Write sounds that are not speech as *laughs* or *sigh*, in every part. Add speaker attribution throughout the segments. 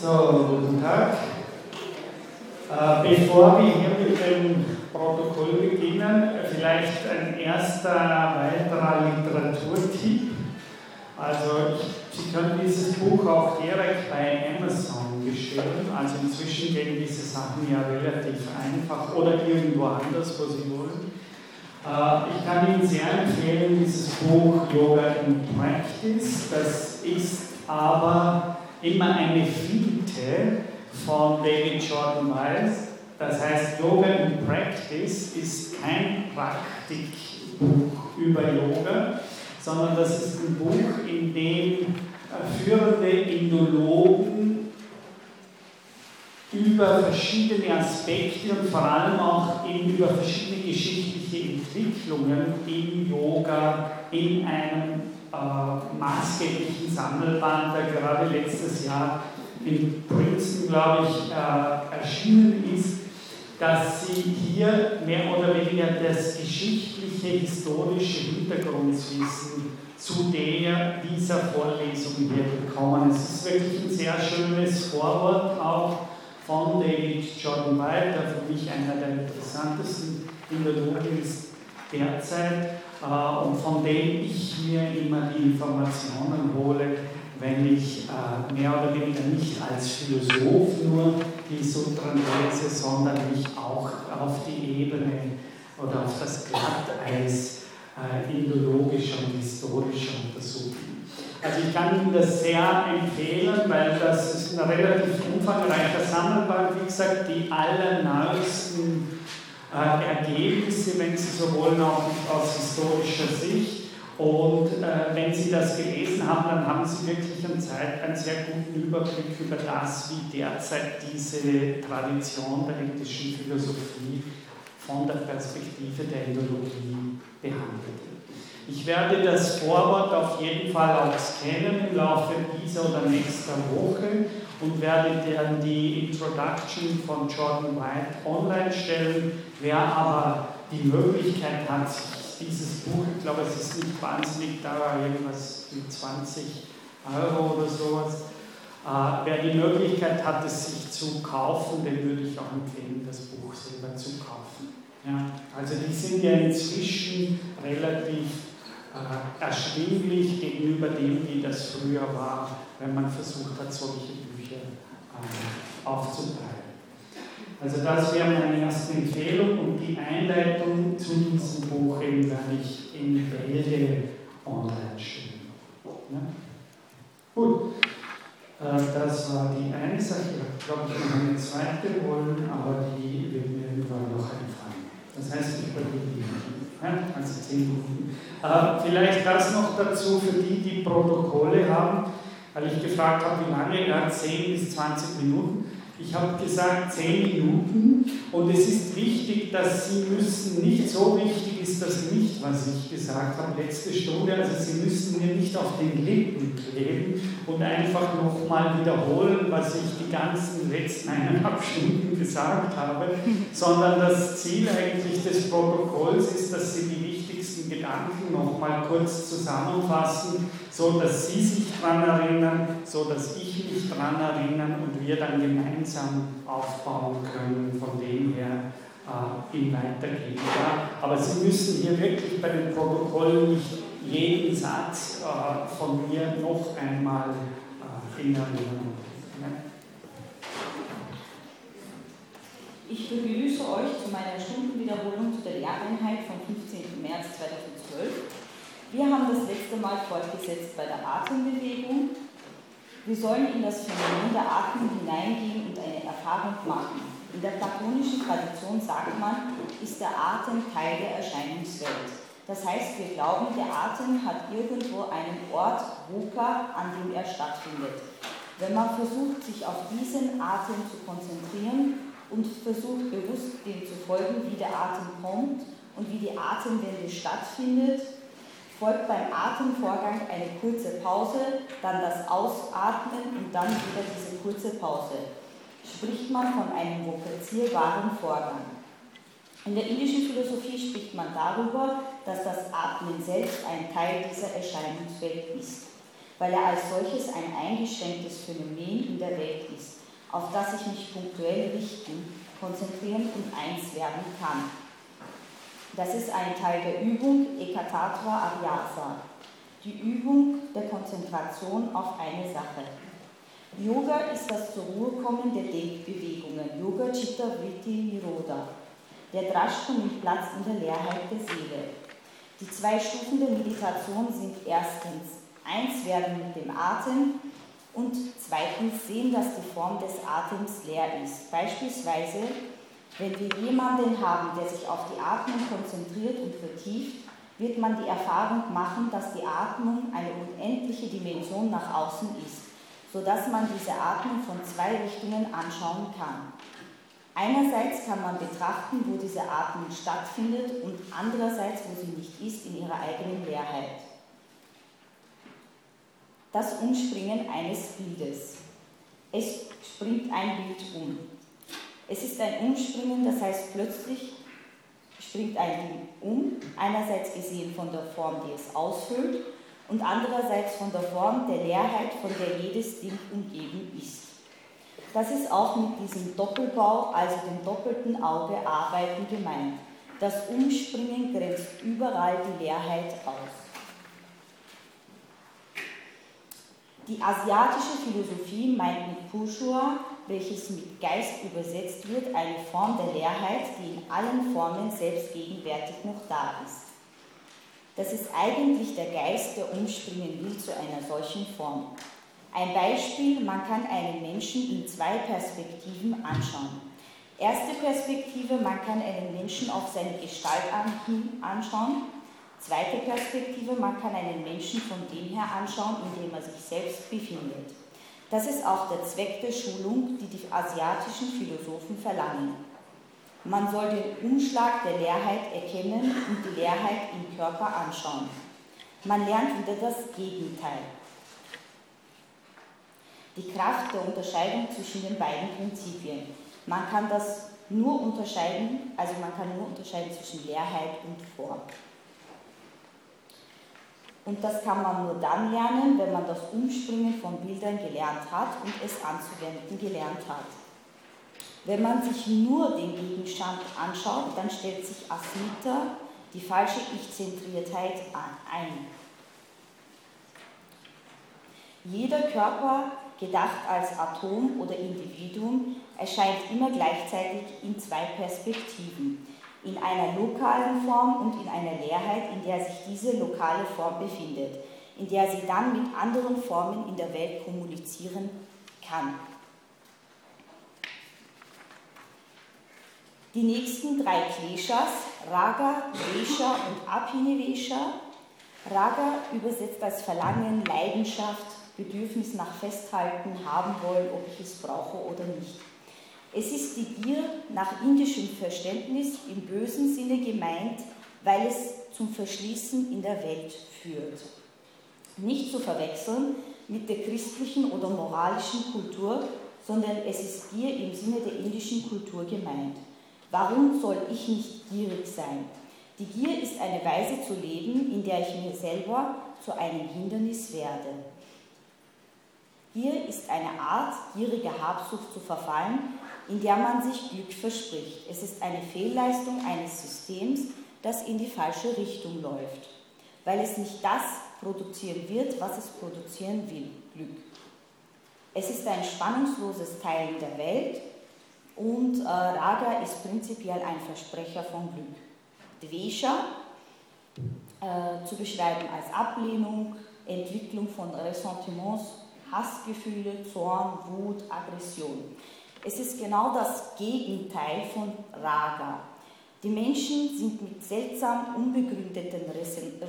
Speaker 1: So, guten Tag. Äh, bevor wir hier mit dem Protokoll beginnen, vielleicht ein erster weiterer Literaturtipp. Also, Sie können dieses Buch auch direkt bei Amazon bestellen. Also, inzwischen gehen diese Sachen ja relativ einfach oder irgendwo anders, wo Sie wollen. Äh, ich kann Ihnen sehr empfehlen, dieses Buch Yoga in Practice. Das ist aber immer eine Finte von David Jordan Weiss. Das heißt, Yoga in Practice ist kein Praktikbuch über Yoga, sondern das ist ein Buch, in dem führende Indologen über verschiedene Aspekte und vor allem auch über verschiedene geschichtliche Entwicklungen im Yoga in einem äh, maßgeblichen Sammelband, der gerade letztes Jahr in Princeton, glaube ich, äh, erschienen ist, dass sie hier mehr oder weniger das geschichtliche, historische Hintergrundwissen zu der dieser Vorlesung hier bekommen. Es ist wirklich ein sehr schönes Vorwort auch von David Jordan White, der für mich einer der interessantesten Indologen ist derzeit äh, und von dem ich mir immer die Informationen hole, wenn ich äh, mehr oder weniger nicht als Philosoph nur die Sutren lese, sondern mich auch auf die Ebene oder auf das Glatteis äh, indologischer und historischer untersuchen. Also ich kann Ihnen das sehr empfehlen, weil das ist ein relativ umfangreicher Sammelband, wie gesagt, die allerneuesten Ergebnisse, wenn Sie so wollen, auch aus historischer Sicht. Und äh, wenn Sie das gelesen haben, dann haben Sie wirklich einen, Zeit, einen sehr guten Überblick über das, wie derzeit diese Tradition der indischen Philosophie von der Perspektive der Indologie behandelt wird. Ich werde das Vorwort auf jeden Fall auch scannen im Laufe dieser oder nächster Woche und werde dann die Introduction von Jordan White online stellen. Wer aber die Möglichkeit hat, dieses Buch, ich glaube, es ist nicht wahnsinnig teuer, irgendwas mit 20 Euro oder sowas, äh, wer die Möglichkeit hat, es sich zu kaufen, den würde ich auch empfehlen, das Buch selber zu kaufen. Ja, also die sind ja inzwischen relativ äh, erschwinglich gegenüber dem, wie das früher war, wenn man versucht hat, solche Bücher aufzuteilen. Also das wäre meine erste Empfehlung und die Einleitung zu diesem Buch eben werde ich in Bälde online stellen. Ja? Gut, äh, das war die eine Sache. Ich glaube, ich noch eine zweite wollen, aber die wird mir irgendwann noch einfallen. Das heißt, ich überlege die also zehn Minuten. Äh, vielleicht das noch dazu für die, die Protokolle haben, weil ich gefragt habe, wie lange, ja, 10 bis 20 Minuten. Ich habe gesagt 10 Minuten und es ist wichtig, dass Sie müssen, nicht so wichtig ist das nicht, was ich gesagt habe letzte Stunde, also Sie müssen mir nicht auf den Lippen kleben und einfach nochmal wiederholen, was ich die ganzen letzten eineinhalb Stunden gesagt habe, sondern das Ziel eigentlich des Protokolls ist, dass Sie die wichtigsten Gedanken nochmal kurz zusammenfassen so dass Sie sich daran erinnern, so dass ich mich daran erinnern und wir dann gemeinsam aufbauen können, von dem her äh, in weitergehen. Ja? Aber Sie müssen hier wirklich bei den Protokollen nicht jeden Satz äh, von mir noch einmal äh, in Erinnerung ja?
Speaker 2: Ich begrüße euch zu meiner Stundenwiederholung zu der Lehreinheit 15. März 2012. Wir haben das letzte Mal fortgesetzt bei der Atembewegung. Wir sollen in das Phänomen der Atmung hineingehen und eine Erfahrung machen. In der platonischen Tradition sagt man, ist der Atem Teil der Erscheinungswelt. Das heißt, wir glauben, der Atem hat irgendwo einen Ort, Ruka, an dem er stattfindet. Wenn man versucht, sich auf diesen Atem zu konzentrieren und versucht, bewusst dem zu folgen, wie der Atem kommt und wie die Atemwende stattfindet, folgt beim Atemvorgang eine kurze Pause, dann das Ausatmen und dann wieder diese kurze Pause. Spricht man von einem vokazierbaren Vorgang. In der indischen Philosophie spricht man darüber, dass das Atmen selbst ein Teil dieser Erscheinungswelt ist, weil er als solches ein eingeschränktes Phänomen in der Welt ist, auf das ich mich punktuell richten, konzentrieren und eins werden kann. Das ist ein Teil der Übung Ekatatra Abhyasa, die Übung der Konzentration auf eine Sache. Yoga ist das zur Ruhe kommen der Denkbewegungen, Yoga Chitta Vritti Niroda. Der Drashta nimmt Platz in der Leerheit der Seele. Die zwei Stufen der Meditation sind erstens eins werden mit dem Atem und zweitens sehen, dass die Form des Atems leer ist. Beispielsweise wenn wir jemanden haben, der sich auf die Atmung konzentriert und vertieft, wird man die Erfahrung machen, dass die Atmung eine unendliche Dimension nach außen ist, sodass man diese Atmung von zwei Richtungen anschauen kann. Einerseits kann man betrachten, wo diese Atmung stattfindet und andererseits, wo sie nicht ist, in ihrer eigenen Leerheit. Das Umspringen eines Bildes. Es springt ein Bild um. Es ist ein Umspringen, das heißt plötzlich springt ein Ding um, einerseits gesehen von der Form, die es ausfüllt, und andererseits von der Form der Leerheit, von der jedes Ding umgeben ist. Das ist auch mit diesem Doppelbau, also dem doppelten Auge arbeiten gemeint. Das Umspringen grenzt überall die Leerheit aus. Die asiatische Philosophie meint mit Pushua welches mit Geist übersetzt wird, eine Form der Leerheit, die in allen Formen selbstgegenwärtig noch da ist. Das ist eigentlich der Geist, der umspringen will zu einer solchen Form. Ein Beispiel, man kann einen Menschen in zwei Perspektiven anschauen. Erste Perspektive, man kann einen Menschen auf seine Gestalt anschauen. Zweite Perspektive, man kann einen Menschen von dem her anschauen, in dem er sich selbst befindet. Das ist auch der Zweck der Schulung, die die asiatischen Philosophen verlangen. Man soll den Umschlag der Leerheit erkennen und die Leerheit im Körper anschauen. Man lernt wieder das Gegenteil. Die Kraft der Unterscheidung zwischen den beiden Prinzipien. Man kann das nur unterscheiden, also man kann nur unterscheiden zwischen Leerheit und Form. Und das kann man nur dann lernen, wenn man das Umspringen von Bildern gelernt hat und es anzuwenden gelernt hat. Wenn man sich nur den Gegenstand anschaut, dann stellt sich Asmita, die falsche Ich-Zentriertheit, ein. Jeder Körper, gedacht als Atom oder Individuum, erscheint immer gleichzeitig in zwei Perspektiven in einer lokalen Form und in einer Leerheit, in der sich diese lokale Form befindet, in der sie dann mit anderen Formen in der Welt kommunizieren kann. Die nächsten drei Kleshas, Raga, Vesha und Abhinivesha. Raga übersetzt als Verlangen, Leidenschaft, Bedürfnis nach Festhalten, haben wollen, ob ich es brauche oder nicht. Es ist die Gier nach indischem Verständnis im bösen Sinne gemeint, weil es zum Verschließen in der Welt führt. Nicht zu verwechseln mit der christlichen oder moralischen Kultur, sondern es ist Gier im Sinne der indischen Kultur gemeint. Warum soll ich nicht gierig sein? Die Gier ist eine Weise zu leben, in der ich mir selber zu einem Hindernis werde. Gier ist eine Art, gieriger Habsucht zu verfallen, in der man sich Glück verspricht. Es ist eine Fehlleistung eines Systems, das in die falsche Richtung läuft, weil es nicht das produzieren wird, was es produzieren will, Glück. Es ist ein spannungsloses Teilen der Welt und äh, Raga ist prinzipiell ein Versprecher von Glück. Dvesha äh, zu beschreiben als Ablehnung, Entwicklung von Ressentiments, Hassgefühle, Zorn, Wut, Aggression. Es ist genau das Gegenteil von Raga. Die Menschen sind mit seltsam unbegründeten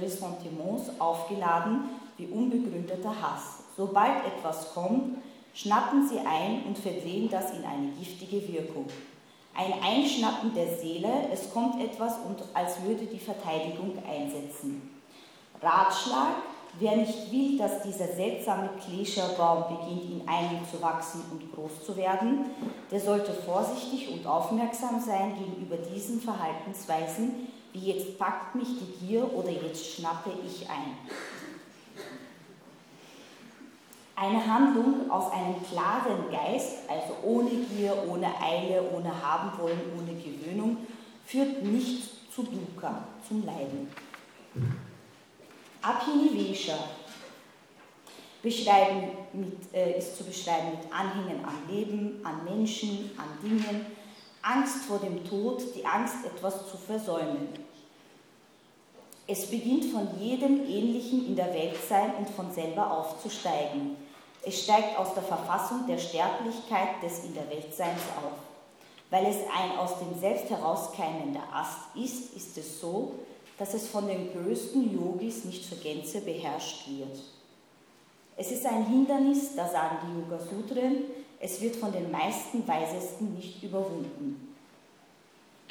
Speaker 2: Ressentiments aufgeladen wie unbegründeter Hass. Sobald etwas kommt, schnappen sie ein und verdrehen das in eine giftige Wirkung. Ein Einschnappen der Seele, es kommt etwas und als würde die Verteidigung einsetzen. Ratschlag, Wer nicht will, dass dieser seltsame Klescherbaum beginnt, in einem zu wachsen und groß zu werden, der sollte vorsichtig und aufmerksam sein gegenüber diesen Verhaltensweisen, wie jetzt packt mich die Gier oder jetzt schnappe ich ein. Eine Handlung aus einem klaren Geist, also ohne Gier, ohne Eile, ohne Habenwollen, ohne Gewöhnung, führt nicht zu Dukkha, zum Leiden. Abhinivesha beschreiben mit, äh, ist zu beschreiben mit Anhängen am Leben, an Menschen, an Dingen, Angst vor dem Tod, die Angst, etwas zu versäumen. Es beginnt von jedem Ähnlichen in der Welt sein und von selber aufzusteigen. Es steigt aus der Verfassung der Sterblichkeit des in der Weltseins auf. Weil es ein aus dem Selbst herauskeimender Ast ist, ist es so, dass es von den größten Yogis nicht zur Gänze beherrscht wird. Es ist ein Hindernis, da sagen die Yoga Sutren, es wird von den meisten Weisesten nicht überwunden.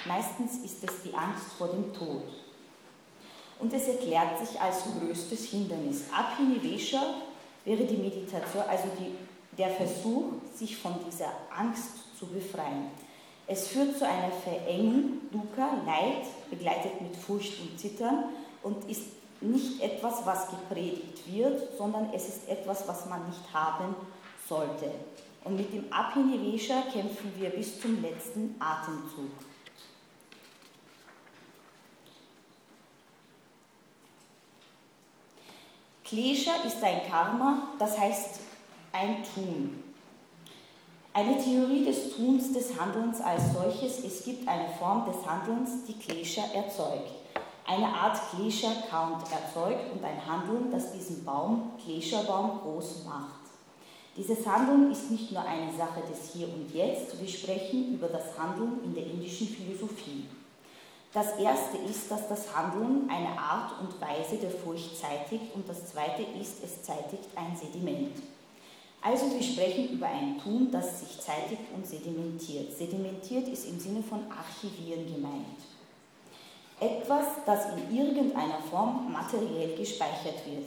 Speaker 2: Meistens ist es die Angst vor dem Tod. Und es erklärt sich als größtes Hindernis. Abhinivesha wäre die Meditation, also die, der Versuch, sich von dieser Angst zu befreien. Es führt zu einer Verengung, Dukkha, Leid, begleitet mit Furcht und Zittern und ist nicht etwas, was gepredigt wird, sondern es ist etwas, was man nicht haben sollte. Und mit dem Abhinivesha kämpfen wir bis zum letzten Atemzug. Klesha ist ein Karma, das heißt ein Tun. Eine Theorie des Tuns, des Handelns als solches, es gibt eine Form des Handelns, die Klesha erzeugt eine Art Klescher-Count erzeugt und ein Handeln, das diesen Baum, Klescherbaum, groß macht. Dieses Handeln ist nicht nur eine Sache des Hier und Jetzt, wir sprechen über das Handeln in der indischen Philosophie. Das erste ist, dass das Handeln eine Art und Weise der Furcht zeitigt und das zweite ist, es zeitigt ein Sediment. Also wir sprechen über ein Tun, das sich zeitigt und sedimentiert. Sedimentiert ist im Sinne von archivieren gemeint etwas, das in irgendeiner Form materiell gespeichert wird.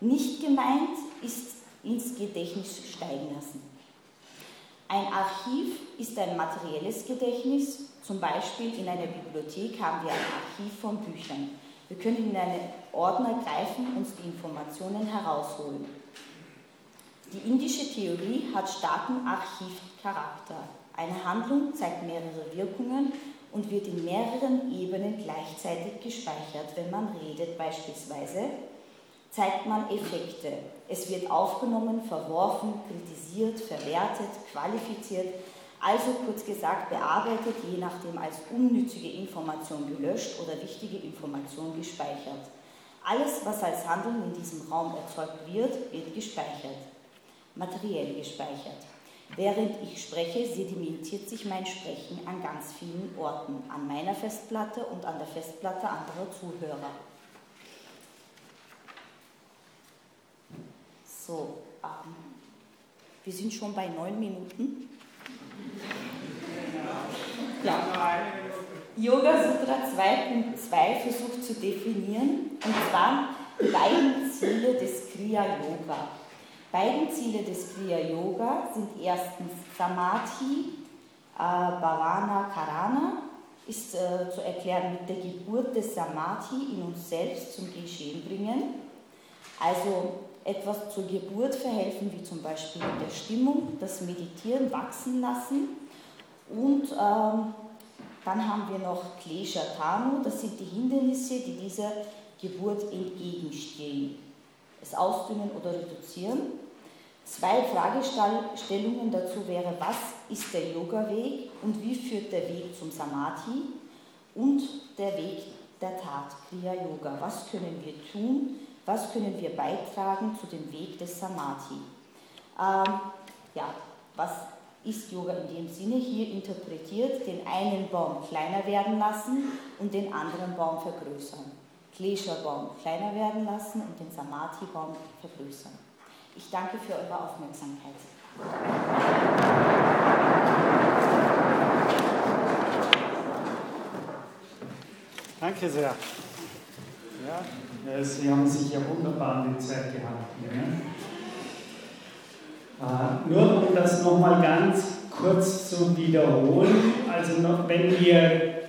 Speaker 2: Nicht gemeint ist ins Gedächtnis steigen lassen. Ein Archiv ist ein materielles Gedächtnis, zum Beispiel in einer Bibliothek haben wir ein Archiv von Büchern. Wir können in einen Ordner greifen und die Informationen herausholen. Die indische Theorie hat starken Archivcharakter. Eine Handlung zeigt mehrere Wirkungen und wird in mehreren Ebenen gleichzeitig gespeichert. Wenn man redet beispielsweise, zeigt man Effekte. Es wird aufgenommen, verworfen, kritisiert, verwertet, qualifiziert, also kurz gesagt bearbeitet, je nachdem als unnützige Information gelöscht oder wichtige Information gespeichert. Alles, was als Handeln in diesem Raum erzeugt wird, wird gespeichert, materiell gespeichert. Während ich spreche, sedimentiert sich mein Sprechen an ganz vielen Orten, an meiner Festplatte und an der Festplatte anderer Zuhörer. So, ähm, wir sind schon bei neun Minuten. *laughs* Ja. Yoga Sutra 2.2 versucht zu definieren, und zwar die beiden Ziele des Kriya Yoga. Beiden Ziele des Kriya Yoga sind erstens Samadhi, äh, Bhavana, Karana, ist äh, zu erklären mit der Geburt des Samadhi in uns selbst zum Geschehen bringen. Also etwas zur Geburt verhelfen, wie zum Beispiel in der Stimmung, das Meditieren wachsen lassen. Und ähm, dann haben wir noch Klesha Tanu, das sind die Hindernisse, die dieser Geburt entgegenstehen. Es ausdünnen oder reduzieren. Zwei Fragestellungen dazu wäre, was ist der Yoga-Weg und wie führt der Weg zum Samadhi und der Weg der Tat, Kriya Yoga. Was können wir tun? Was können wir beitragen zu dem Weg des Samadhi? Ähm, ja, was ist Yoga in dem Sinne hier interpretiert? Den einen Baum kleiner werden lassen und den anderen Baum vergrößern. Klesha-Baum kleiner werden lassen und den Samadhi-Baum vergrößern. Ich danke für eure Aufmerksamkeit.
Speaker 1: Danke sehr. Ja, Sie haben sich ja wunderbar an die Zeit gehalten. Ja? Äh, nur um das nochmal ganz kurz zu wiederholen, also noch, wenn wir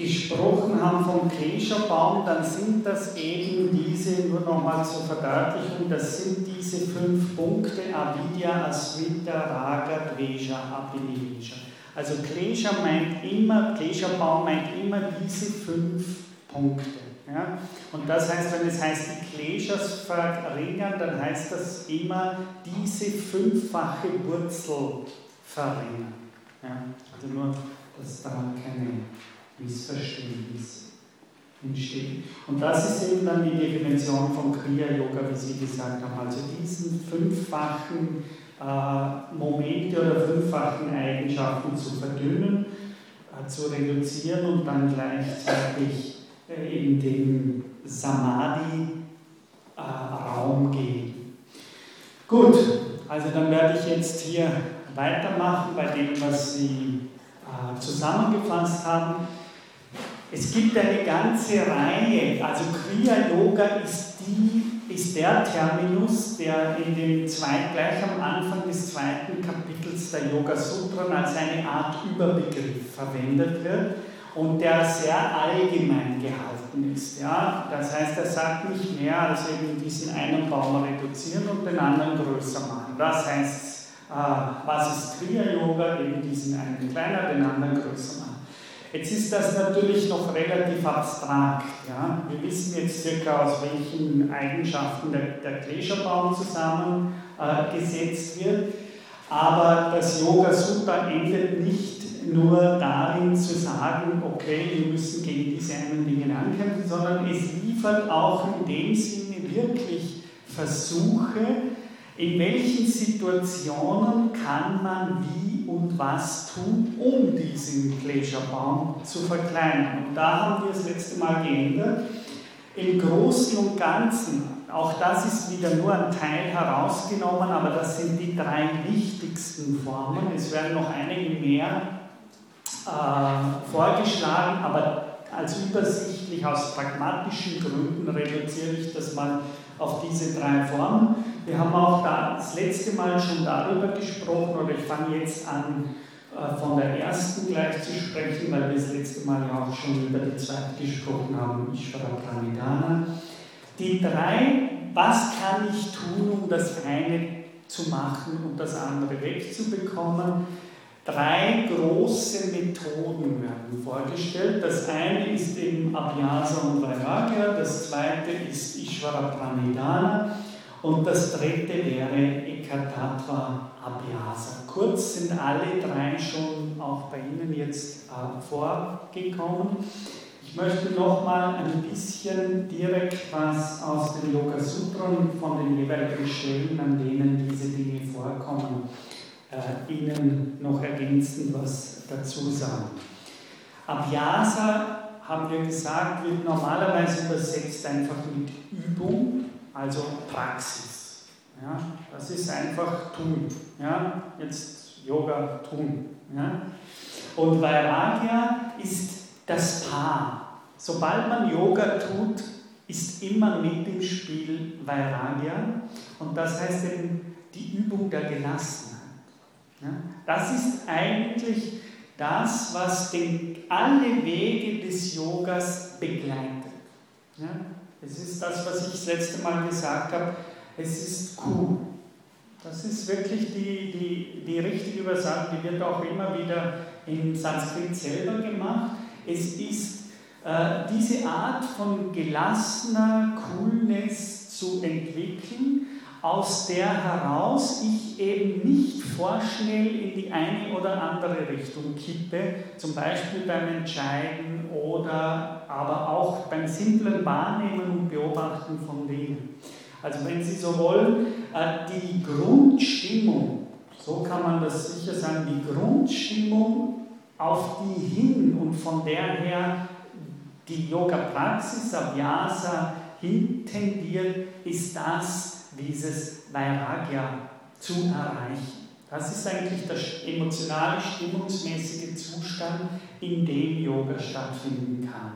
Speaker 1: gesprochen haben vom Klescherbaum, dann sind das eben diese, nur nochmal zur Verdeutlichung, das sind diese fünf Punkte, Avidya, Asvita, Raga, Dveja, Abhiniveja. Also Klescher meint immer, Klescherbaum meint immer diese fünf Punkte. Ja? Und das heißt, wenn es heißt, die Kleschers verringern, dann heißt das immer diese fünffache Wurzel verringern. Ja? Also nur, dass da keine Missverständnis entsteht. Und das ist eben dann die Definition von Kriya-Yoga, wie Sie gesagt haben. Also diesen fünffachen äh, Momente oder fünffachen Eigenschaften zu verdünnen, äh, zu reduzieren und dann gleichzeitig äh, in den Samadhi-Raum gehen. Gut, also dann werde ich jetzt hier weitermachen bei dem, was Sie zusammengefasst haben. Es gibt eine ganze Reihe, also Kriya Yoga ist, die, ist der Terminus, der in dem zweiten, gleich am Anfang des zweiten Kapitels der Yoga Sutran als eine Art Überbegriff verwendet wird und der sehr allgemein gehalten ist. Ja? Das heißt, er sagt nicht mehr als eben diesen einen Baum reduzieren und den anderen größer machen. Das heißt, äh, was ist Kriya Yoga? Eben diesen einen kleiner, den anderen größer machen. Jetzt ist das natürlich noch relativ abstrakt. Ja? Wir wissen jetzt circa, aus welchen Eigenschaften der, der Gletscherbaum zusammengesetzt äh, wird. Aber das Yoga Sutta endet nicht nur darin zu sagen, okay, wir müssen gegen diese einen Dinge ankämpfen, sondern es liefert auch in dem Sinne wirklich Versuche, in welchen Situationen kann man wie und was tun, um diesen Gletscherbaum zu verkleinern? Und da haben wir das letzte Mal geändert. Im Großen und Ganzen, auch das ist wieder nur ein Teil herausgenommen, aber das sind die drei wichtigsten Formen. Es werden noch einige mehr äh, vorgeschlagen, aber als übersichtlich aus pragmatischen Gründen reduziere ich das mal auf diese drei Formen. Wir haben auch da das letzte Mal schon darüber gesprochen, oder ich fange jetzt an, äh, von der ersten gleich zu sprechen, weil wir das letzte Mal ja auch schon über die zweite gesprochen haben, Ishvara Pranidhana. Die drei, was kann ich tun, um das eine zu machen und das andere wegzubekommen? Drei große Methoden werden vorgestellt. Das eine ist eben Abhyasa und Vairagya, das zweite ist Ishvara Pranidhana und das dritte wäre Ekatattva Abhyasa. Kurz sind alle drei schon auch bei Ihnen jetzt äh, vorgekommen. Ich möchte noch mal ein bisschen direkt was aus den Yoga Sutran von den jeweiligen Stellen, an denen diese Dinge vorkommen, äh, Ihnen noch ergänzend was dazu sagen. Abhyasa, haben wir gesagt, wird normalerweise übersetzt einfach mit Übung, also Praxis. Ja, das ist einfach tun. Ja, jetzt Yoga tun. Ja. Und Vairagya ist das Paar. Sobald man Yoga tut, ist immer mit im Spiel Vairagya. Und das heißt eben die Übung der Gelassenheit. Ja? Das ist eigentlich das, was den, alle Wege des Yogas begleitet. Ja? Es ist das, was ich das letzte Mal gesagt habe. Es ist Kuh. Das ist wirklich die, die, die richtige Übersetzung, die wird auch immer wieder in Sanskrit selber gemacht. Es ist äh, diese Art von gelassener Coolness zu entwickeln, aus der heraus ich eben nicht vorschnell in die eine oder andere Richtung kippe, zum Beispiel beim Entscheiden oder aber auch beim simplen Wahrnehmen und Beobachten von Dingen. Also wenn Sie so wollen, äh, die Grundstimmung, so kann man das sicher sagen, die Grundstimmung, auf die hin und von der her die Yoga-Praxis, Abhyasa, hin tendiert, ist das, dieses Vairagya zu erreichen. Das ist eigentlich der emotionale, stimmungsmäßige Zustand, in dem Yoga stattfinden kann.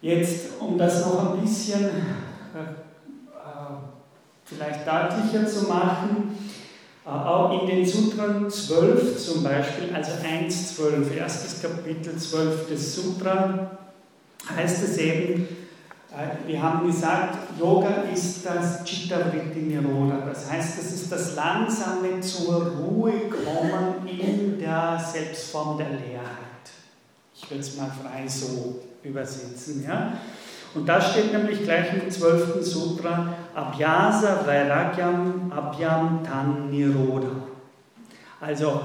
Speaker 1: Jetzt, um das noch ein bisschen äh, äh vielleicht deutlicher zu machen, Auch in den Sutren 12 zum Beispiel, also 1.12, erstes Kapitel 12 des Sutra, heißt es eben, äh, wir haben gesagt, Yoga ist das Chittavritti Niroda. Das heißt, es ist das langsame zur Ruhe kommen in der Selbstform der Leerheit. Ich würde es mal frei so übersetzen. Ja? Und da steht nämlich gleich im 12. Sutra Abhyasa Vairagyam Abhyam Tan Niroda. Also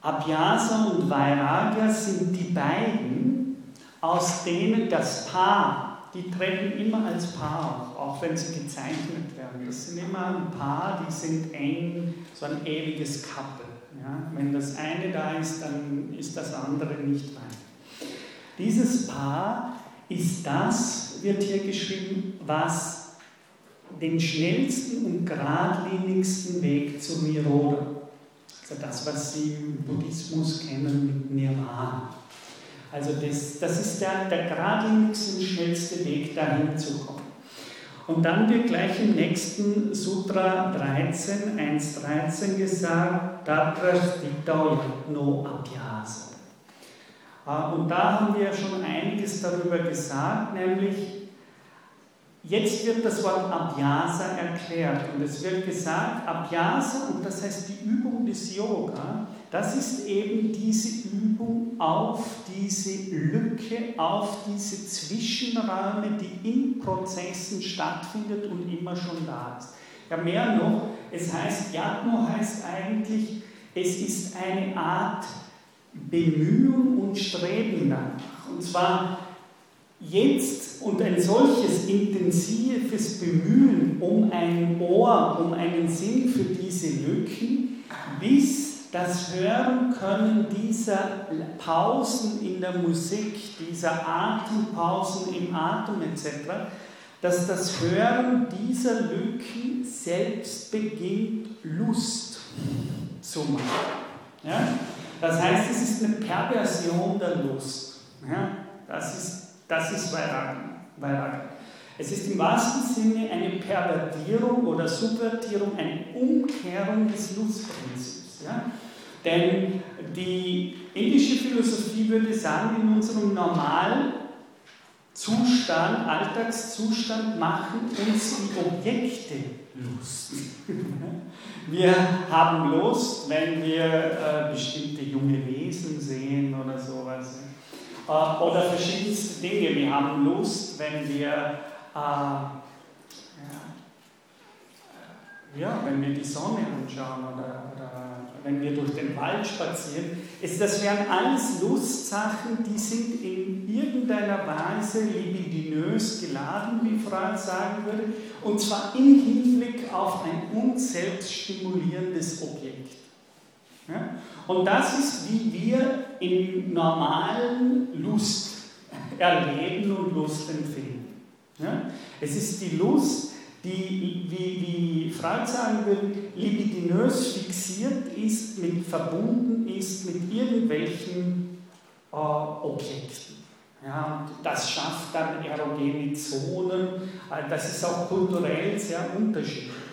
Speaker 1: Abhyasa und Vairagya sind die beiden, aus denen das Paar, die treten immer als Paar auf, auch wenn sie gezeichnet werden. Das sind immer ein Paar, die sind eng, so ein ewiges Couple. Ja? Wenn das eine da ist, dann ist das andere nicht weit. Dieses Paar ist das, wird hier geschrieben, was den schnellsten und geradlinigsten Weg zu Niroda, also das, was Sie im Buddhismus kennen mit Nirvana. Also das, das ist der, der geradlinigste und schnellste Weg, dahin zu kommen. Und dann wird gleich im nächsten Sutra 13, 1.13 gesagt, Tatra Stitau no Abhyasa. Ah, und da haben wir schon einiges darüber gesagt, nämlich jetzt wird das Wort Abhyasa erklärt und es wird gesagt, Abhyasa, und das heißt die Übung des Yoga, das ist eben diese Übung auf diese Lücke, auf diese Zwischenräume, die in Prozessen stattfindet und immer schon da ist. Ja, mehr noch, es heißt, Yatno heißt eigentlich, es ist eine Art Bemühen und Streben danach. Und zwar jetzt und ein solches intensives Bemühen um ein Ohr, um einen Sinn für diese Lücken, bis das Hören können dieser Pausen in der Musik, dieser Atempausen im Atem etc., dass das Hören dieser Lücken selbst beginnt, Lust zu machen. Ja? Das heißt, es ist eine Perversion der Lust. Ja, das ist, das ist Vairagya. Es ist im wahrsten Sinne eine Pervertierung oder Subvertierung, eine Umkehrung des Lustprinzips. Ja? Denn die indische Philosophie würde sagen, in unserem normalen Zustand, Alltagszustand machen uns die Objekte Lust. *laughs* Wir haben Lust, wenn wir äh, bestimmte junge Wesen sehen oder sowas. Äh, oder verschiedenste Dinge. Wir haben Lust, wenn wir, äh, äh, ja, wenn wir die Sonne anschauen oder, oder wenn wir durch den Wald spazieren, ist, das wären alles Lustsachen, die sind in irgendeiner Weise libidinös geladen, wie Freud sagen würde, und zwar im Hinblick auf ein uns selbst stimulierendes Objekt. Ja? Und das ist, wie wir im normalen Lust erleben und Lust empfinden. Ja? Es ist die Lust, die, wie, wie Freud sagen würde, libidinös fixiert ist, mit, verbunden ist mit irgendwelchen äh, Objekten. Ja, das schafft dann erogene Zonen. Äh, das ist auch kulturell sehr unterschiedlich.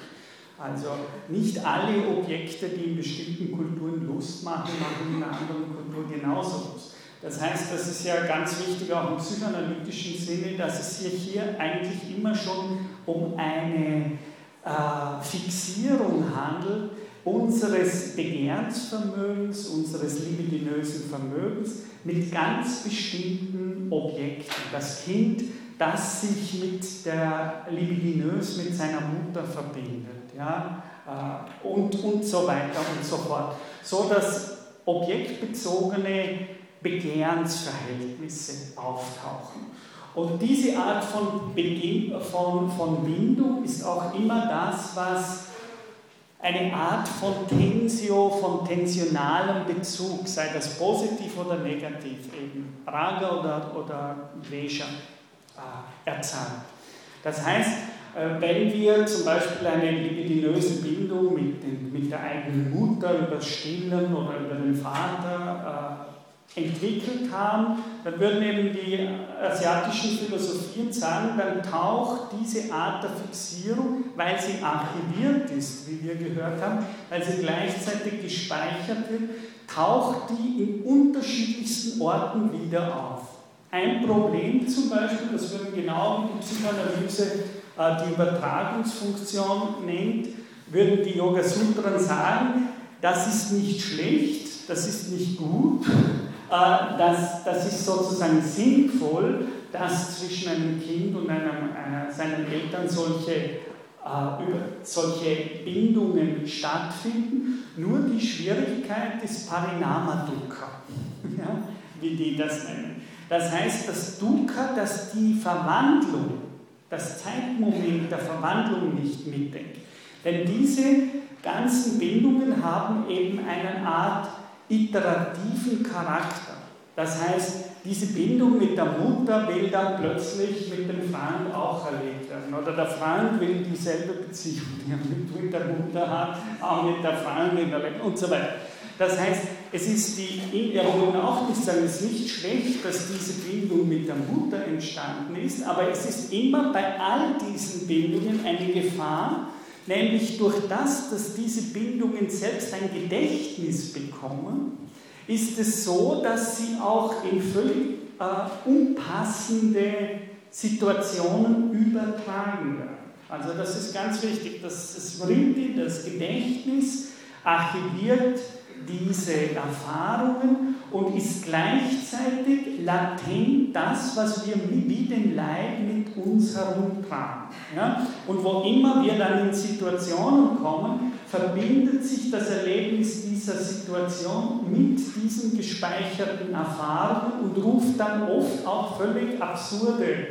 Speaker 1: Also nicht alle Objekte, die in bestimmten Kulturen Lust machen, machen in einer anderen Kultur genauso Lust. Das heißt, das ist ja ganz wichtig auch im psychoanalytischen Sinne, dass es sich hier eigentlich immer schon um eine äh, Fixierung handelt unseres Begehrensvermögens, unseres libidinösen Vermögens mit ganz bestimmten Objekten. Das Kind, das sich mit der libidinös mit seiner Mutter verbindet, ja, äh, und, und so weiter und so fort. So dass objektbezogene Begehrensverhältnisse auftauchen. Und diese Art von, Beginn, von, von Bindung ist auch immer das, was eine Art von Tensio, von tensionalem Bezug, sei das positiv oder negativ, eben Raga oder, oder Vesha, äh, erzeugt. Das heißt, wenn wir zum Beispiel eine libidinöse Bindung mit, den, mit der eigenen Mutter über Stillen oder über den Vater äh, entwickelt haben, dann würden eben die asiatischen Philosophien sagen, dann taucht diese Art der Fixierung, weil sie archiviert ist, wie wir gehört haben, weil sie gleichzeitig gespeichert wird, taucht die in unterschiedlichsten Orten wieder auf. Ein Problem zum Beispiel, das würden genau wie die Psychoanalyse die Übertragungsfunktion nennt, würden die Yoga Sutren sagen, das ist nicht schlecht, das ist nicht gut, äh, das, das ist sozusagen sinnvoll, dass zwischen einem Kind und einem, äh, seinen Eltern solche, äh, solche Bindungen stattfinden. Nur die Schwierigkeit ist Parinama-Dukkha, *laughs* ja, wie die das nennen. Das heißt, das Dukkha, das die Verwandlung, das Zeitmoment der Verwandlung nicht mitdenkt. Denn diese ganzen Bindungen haben eben eine Art iterativen Charakter. Das heißt, diese Bindung mit der Mutter will dann plötzlich mit dem Freund auch erlebt werden. Oder der Freund will dieselbe Beziehung, die er mit der Mutter hat, auch mit der Freundin erlebt und so weiter. Das heißt, es ist die, wir wollen auch nicht sagen, es ist nicht schlecht, dass diese Bindung mit der Mutter entstanden ist, aber es ist immer bei all diesen Bindungen eine Gefahr, Nämlich durch das, dass diese Bindungen selbst ein Gedächtnis bekommen, ist es so, dass sie auch in völlig äh, unpassende Situationen übertragen werden. Also das ist ganz wichtig, dass das Vritti, das Gedächtnis, archiviert diese Erfahrungen und ist gleichzeitig latent das, was wir wie den Leib mit uns herumtragen. Ja? Und wo immer wir dann in Situationen kommen, verbindet sich das Erlebnis dieser Situation mit diesen gespeicherten Erfahrungen und ruft dann oft auch völlig absurde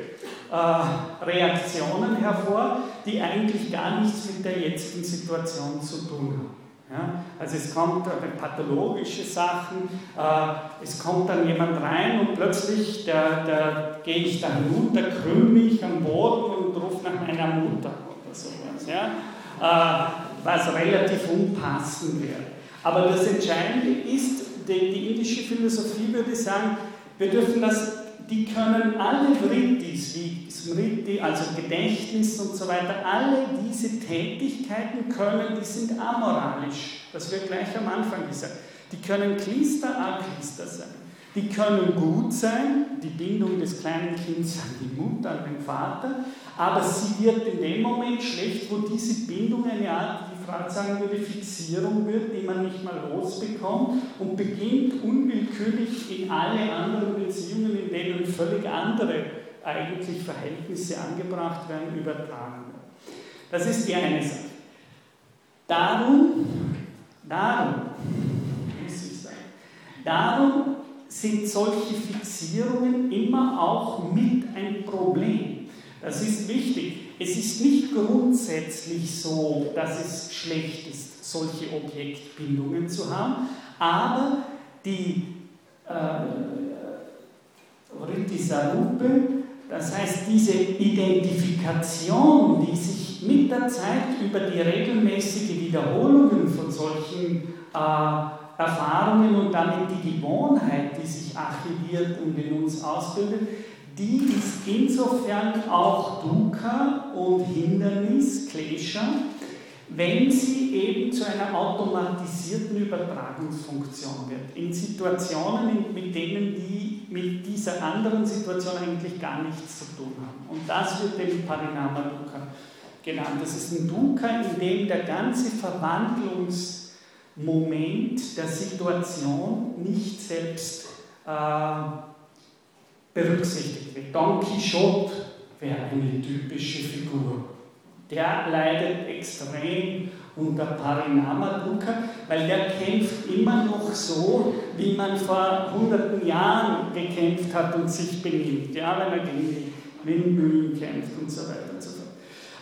Speaker 1: äh, Reaktionen hervor, die eigentlich gar nichts mit der jetzigen Situation zu tun haben. Ja, also es kommt äh, pathologische Sachen, äh, es kommt dann jemand rein und plötzlich der, der, gehe ich da hinunter, krümm mich am Boden und rufe nach meiner Mutter oder sowas. Ja, äh, was relativ unpassend wäre. Aber das Entscheidende ist, die, die indische Philosophie würde sagen, wir dürfen das die können alle Vrittis, wie Smriti, also Gedächtnis und so weiter, alle diese Tätigkeiten können, die sind amoralisch. Das wird gleich am Anfang gesagt. Die können Klister, Aklister sein. Die können gut sein, die Bindung des kleinen Kindes an die Mutter, an den Vater, aber sie wird in dem Moment schlecht, wo diese Bindung eine Art, wie Frau sagen würde, Fixierung wird, die man nicht mal losbekommt und beginnt unwillkürlich in alle anderen Beziehungen, in denen völlig andere eigentlich Verhältnisse angebracht werden, übertragen werden. Das ist die eine Sache. Darum, darum, darum sind solche Fixierungen immer auch mit ein Problem. Das ist wichtig. Es ist nicht grundsätzlich so, dass es schlecht ist, solche Objektbindungen zu haben, aber die äh, Ritisarupe, das heißt diese Identifikation, die sich mit der Zeit über die regelmäßige Wiederholungen von solchen äh, Erfahrungen und damit die Gewohnheit, die sich archiviert und in uns ausbildet, die ist insofern auch Dukkha und Hindernis, Klesha, wenn sie eben zu einer automatisierten Übertragungsfunktion wird. In Situationen, mit denen die mit dieser anderen Situation eigentlich gar nichts zu tun haben. Und das wird dem Parinama Dukkha genannt. Das ist ein Dukkha, in dem der ganze Verwandlungs- Moment der Situation nicht selbst äh, berücksichtigt wird. Don Quixote wäre eine typische Figur. Der leidet extrem unter Parinama-Dukkha, weil der kämpft immer noch so, wie man vor hunderten Jahren gekämpft hat und sich benimmt, ja, wenn er gegen die Windmühlen kämpft und so weiter und so fort.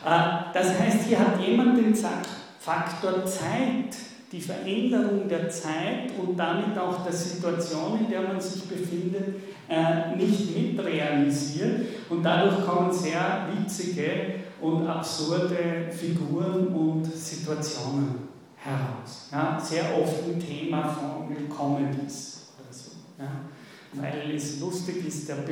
Speaker 1: Äh, das heißt, hier hat jemand den Faktor Zeit die Veränderung der Zeit und damit auch der Situation, in der man sich befindet, äh, nicht mitrealisiert. Und dadurch kommen sehr witzige und absurde Figuren und Situationen heraus. Ja, sehr oft ein Thema von Comedies oder so. Ja? Weil es lustig ist, der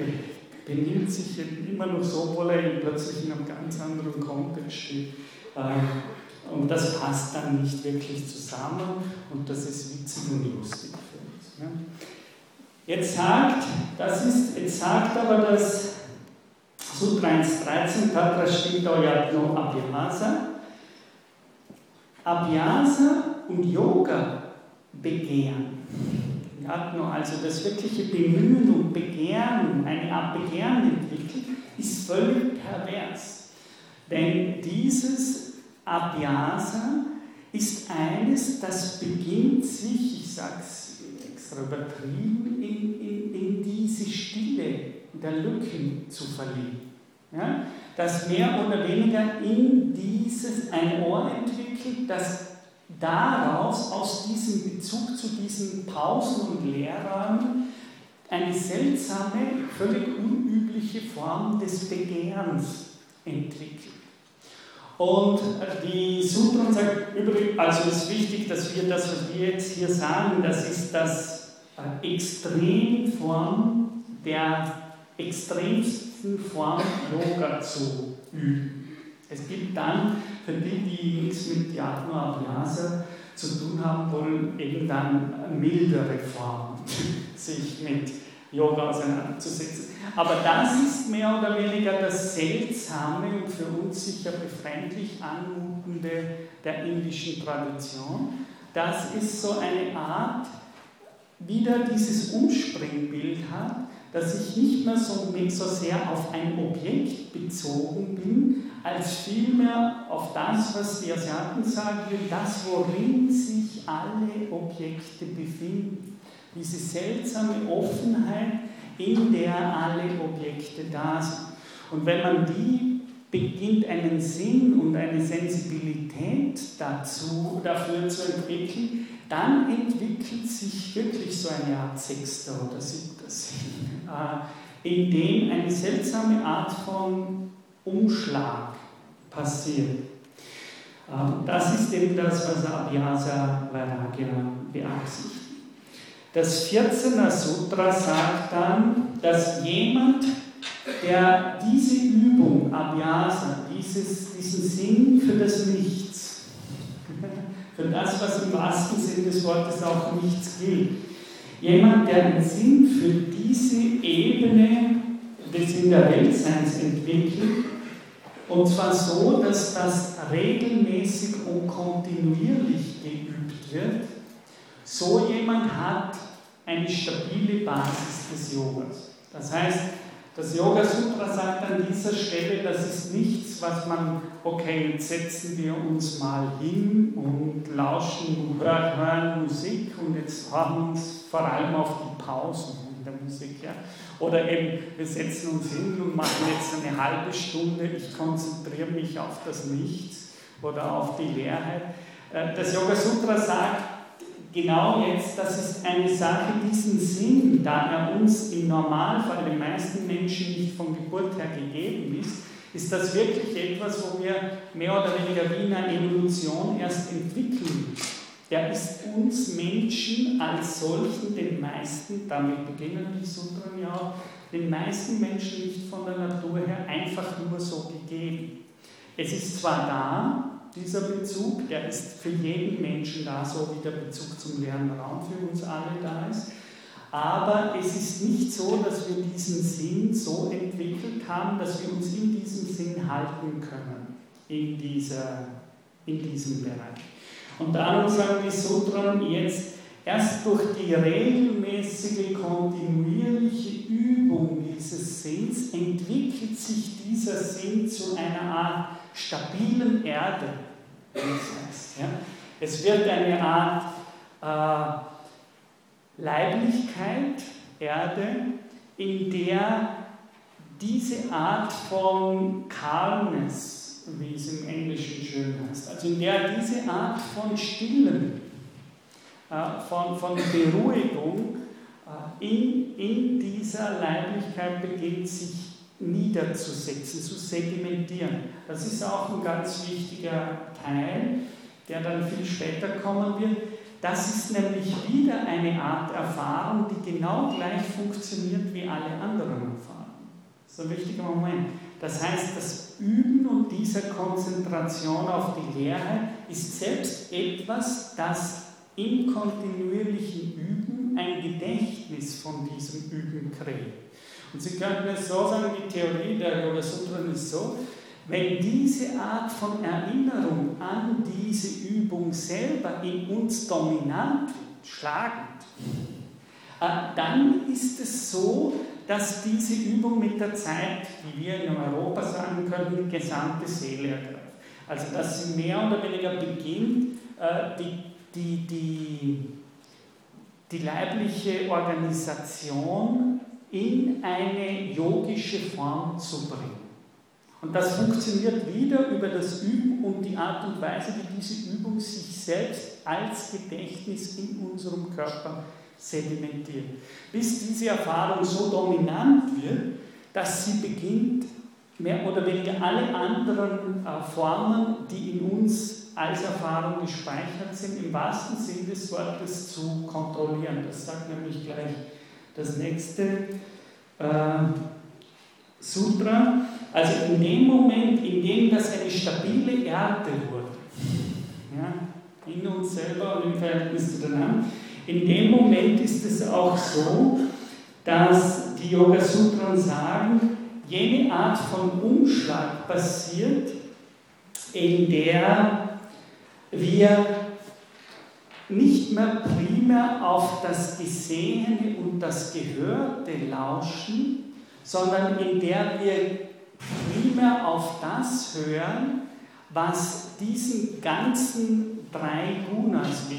Speaker 1: benimmt sich immer noch so, obwohl er plötzlich in einem ganz anderen Kontext steht. Äh, und das passt dann nicht wirklich zusammen und das ist witzig und lustig für uns. Ja? Jetzt sagt, das ist, jetzt sagt aber das Sutra 1.13, Tatra Shinto Yatno Abhyasa. Abhyasa und Yoga begehren. Yatno, also das wirkliche Bemühen und Begehren, eine Art Begehren entwickelt, ist völlig pervers. Denn dieses Abhyasa ist eines, das beginnt sich, ich sage es extra übertrieben, in, in, in diese Stille der Lücken zu verlieben. Ja? Das mehr oder weniger in dieses ein Ohr entwickelt, das daraus, aus diesem Bezug zu diesen Pausen und Lehrräumen, eine seltsame, völlig unübliche Form des Begehrens entwickelt. Und die Sutren sagt übrigens, also es ist wichtig, dass wir das, was wir jetzt hier sagen, das ist das äh, Extremform der extremsten Form Yoga zu üben. Es gibt dann, für die, die nichts mit Yatma Abhyasa zu tun haben wollen, eben dann mildere Formen, *laughs* sich mit Yoga auseinanderzusetzen. Aber das ist mehr oder weniger das Seltsame und für uns sicher befremdlich anmutende der indischen Tradition. Das ist so eine Art, wieder dieses Umspringbild hat, dass ich nicht mehr so, so sehr auf ein Objekt bezogen bin, als vielmehr auf das, was die Asiaten sagen, das, worin sich alle Objekte befinden diese seltsame Offenheit, in der alle Objekte da sind. Und wenn man die beginnt, einen Sinn und eine Sensibilität dazu, dafür zu entwickeln, dann entwickelt sich wirklich so eine Art sechster oder siebter Sinn, in dem eine seltsame Art von Umschlag passiert. Ähm, das ist eben das, was Abhyasa Vairagya beabsichtigt. Das 14er Sutra sagt dann, dass jemand, der diese Übung, Abhyasa, dieses, diesen Sinn für das Nichts, *laughs* für das, was im wahrsten Sinn des Wortes auch nichts gilt, jemand, der den Sinn für diese Ebene des In der Weltseins entwickelt, und zwar so, dass das regelmäßig und kontinuierlich geübt wird, so jemand hat eine stabile Basis des Yogas. Das heißt, das Yoga Sutra sagt an dieser Stelle, das ist nichts, was man, okay, jetzt setzen wir uns mal hin und lauschen, hören, hören Musik und jetzt hören wir uns vor allem auf die Pausen in der Musik. Ja? Oder eben, wir setzen uns hin und machen jetzt eine halbe Stunde, ich konzentriere mich auf das Nichts oder auf die Leerheit. Äh, das Yoga Sutra sagt, genau jetzt, das ist eine Sache, diesen Sinn, da er uns im Normalfall den meisten Menschen nicht von Geburt her gegeben ist, ist das wirklich etwas, wo wir mehr oder weniger wie in einer Evolution erst entwickeln. Er ist uns Menschen als solchen, den meisten, damit beginnen die Sutren ja auch, den meisten Menschen nicht von der Natur her einfach nur so gegeben. Es ist zwar da, dieser Bezug, der ist für jeden Menschen da, so wie der Bezug zum leeren Raum für uns alle da ist. Aber es ist nicht so, dass wir diesen Sinn so entwickelt haben, dass wir uns in diesem Sinn halten können, in, dieser, in diesem Bereich. Und darum sagen die Sutren jetzt, erst durch die regelmäßige, kontinuierliche Übung dieses Sinns entwickelt sich dieser Sinn zu einer Art stabilen Erde, heißt. Ja? Es wird eine Art äh, Leiblichkeit, Erde, in der diese Art von Calmness, wie es im Englischen schön heißt, also in der diese Art von Stillen, äh, von, von Beruhigung äh, in, in dieser Leiblichkeit beginnt sich niederzusetzen, zu sedimentieren. Das ist auch ein ganz wichtiger Teil, der dann viel später kommen wird. Das ist nämlich wieder eine Art Erfahrung, die genau gleich funktioniert wie alle anderen Erfahrungen. Das ist ein wichtiger Moment. Das heißt, das Üben und diese Konzentration auf die Lehre ist selbst etwas, das im kontinuierlichen Üben ein Gedächtnis von diesem Üben kreiert. Und Sie könnten es so sagen, die Theorie der Yoga Sutren ist so, wenn diese Art von Erinnerung an diese Übung selber in uns dominant wird, schlagend, äh, dann ist es so, dass diese Übung mit der Zeit, wie wir in Europa sagen können, die gesamte Seele ergreift. Also dass sie mehr oder weniger beginnt, äh, die, die, die, die leibliche Organisation in eine yogische Form zu bringen. Und das funktioniert wieder über das Üben und die Art und Weise, wie diese Übung sich selbst als Gedächtnis in unserem Körper sedimentiert. Bis diese Erfahrung so dominant wird, dass sie beginnt, mehr oder weniger alle anderen äh, Formen, die in uns als Erfahrung gespeichert sind, im wahrsten Sinn des Wortes zu kontrollieren. Das sagt nämlich gleich das nächste äh, Sutra. Also in dem Moment, in dem das eine stabile Erde wurde, ja, in uns selber und im Verhältnis zu den anderen, in dem Moment ist es auch so, dass die Yoga Sutren sagen, jene Art von Umschlag passiert, in der wir nicht mehr primär auf das Gesehene und das Gehörte lauschen, sondern in der wir primär auf das hören, was diesen ganzen drei Gunas, wie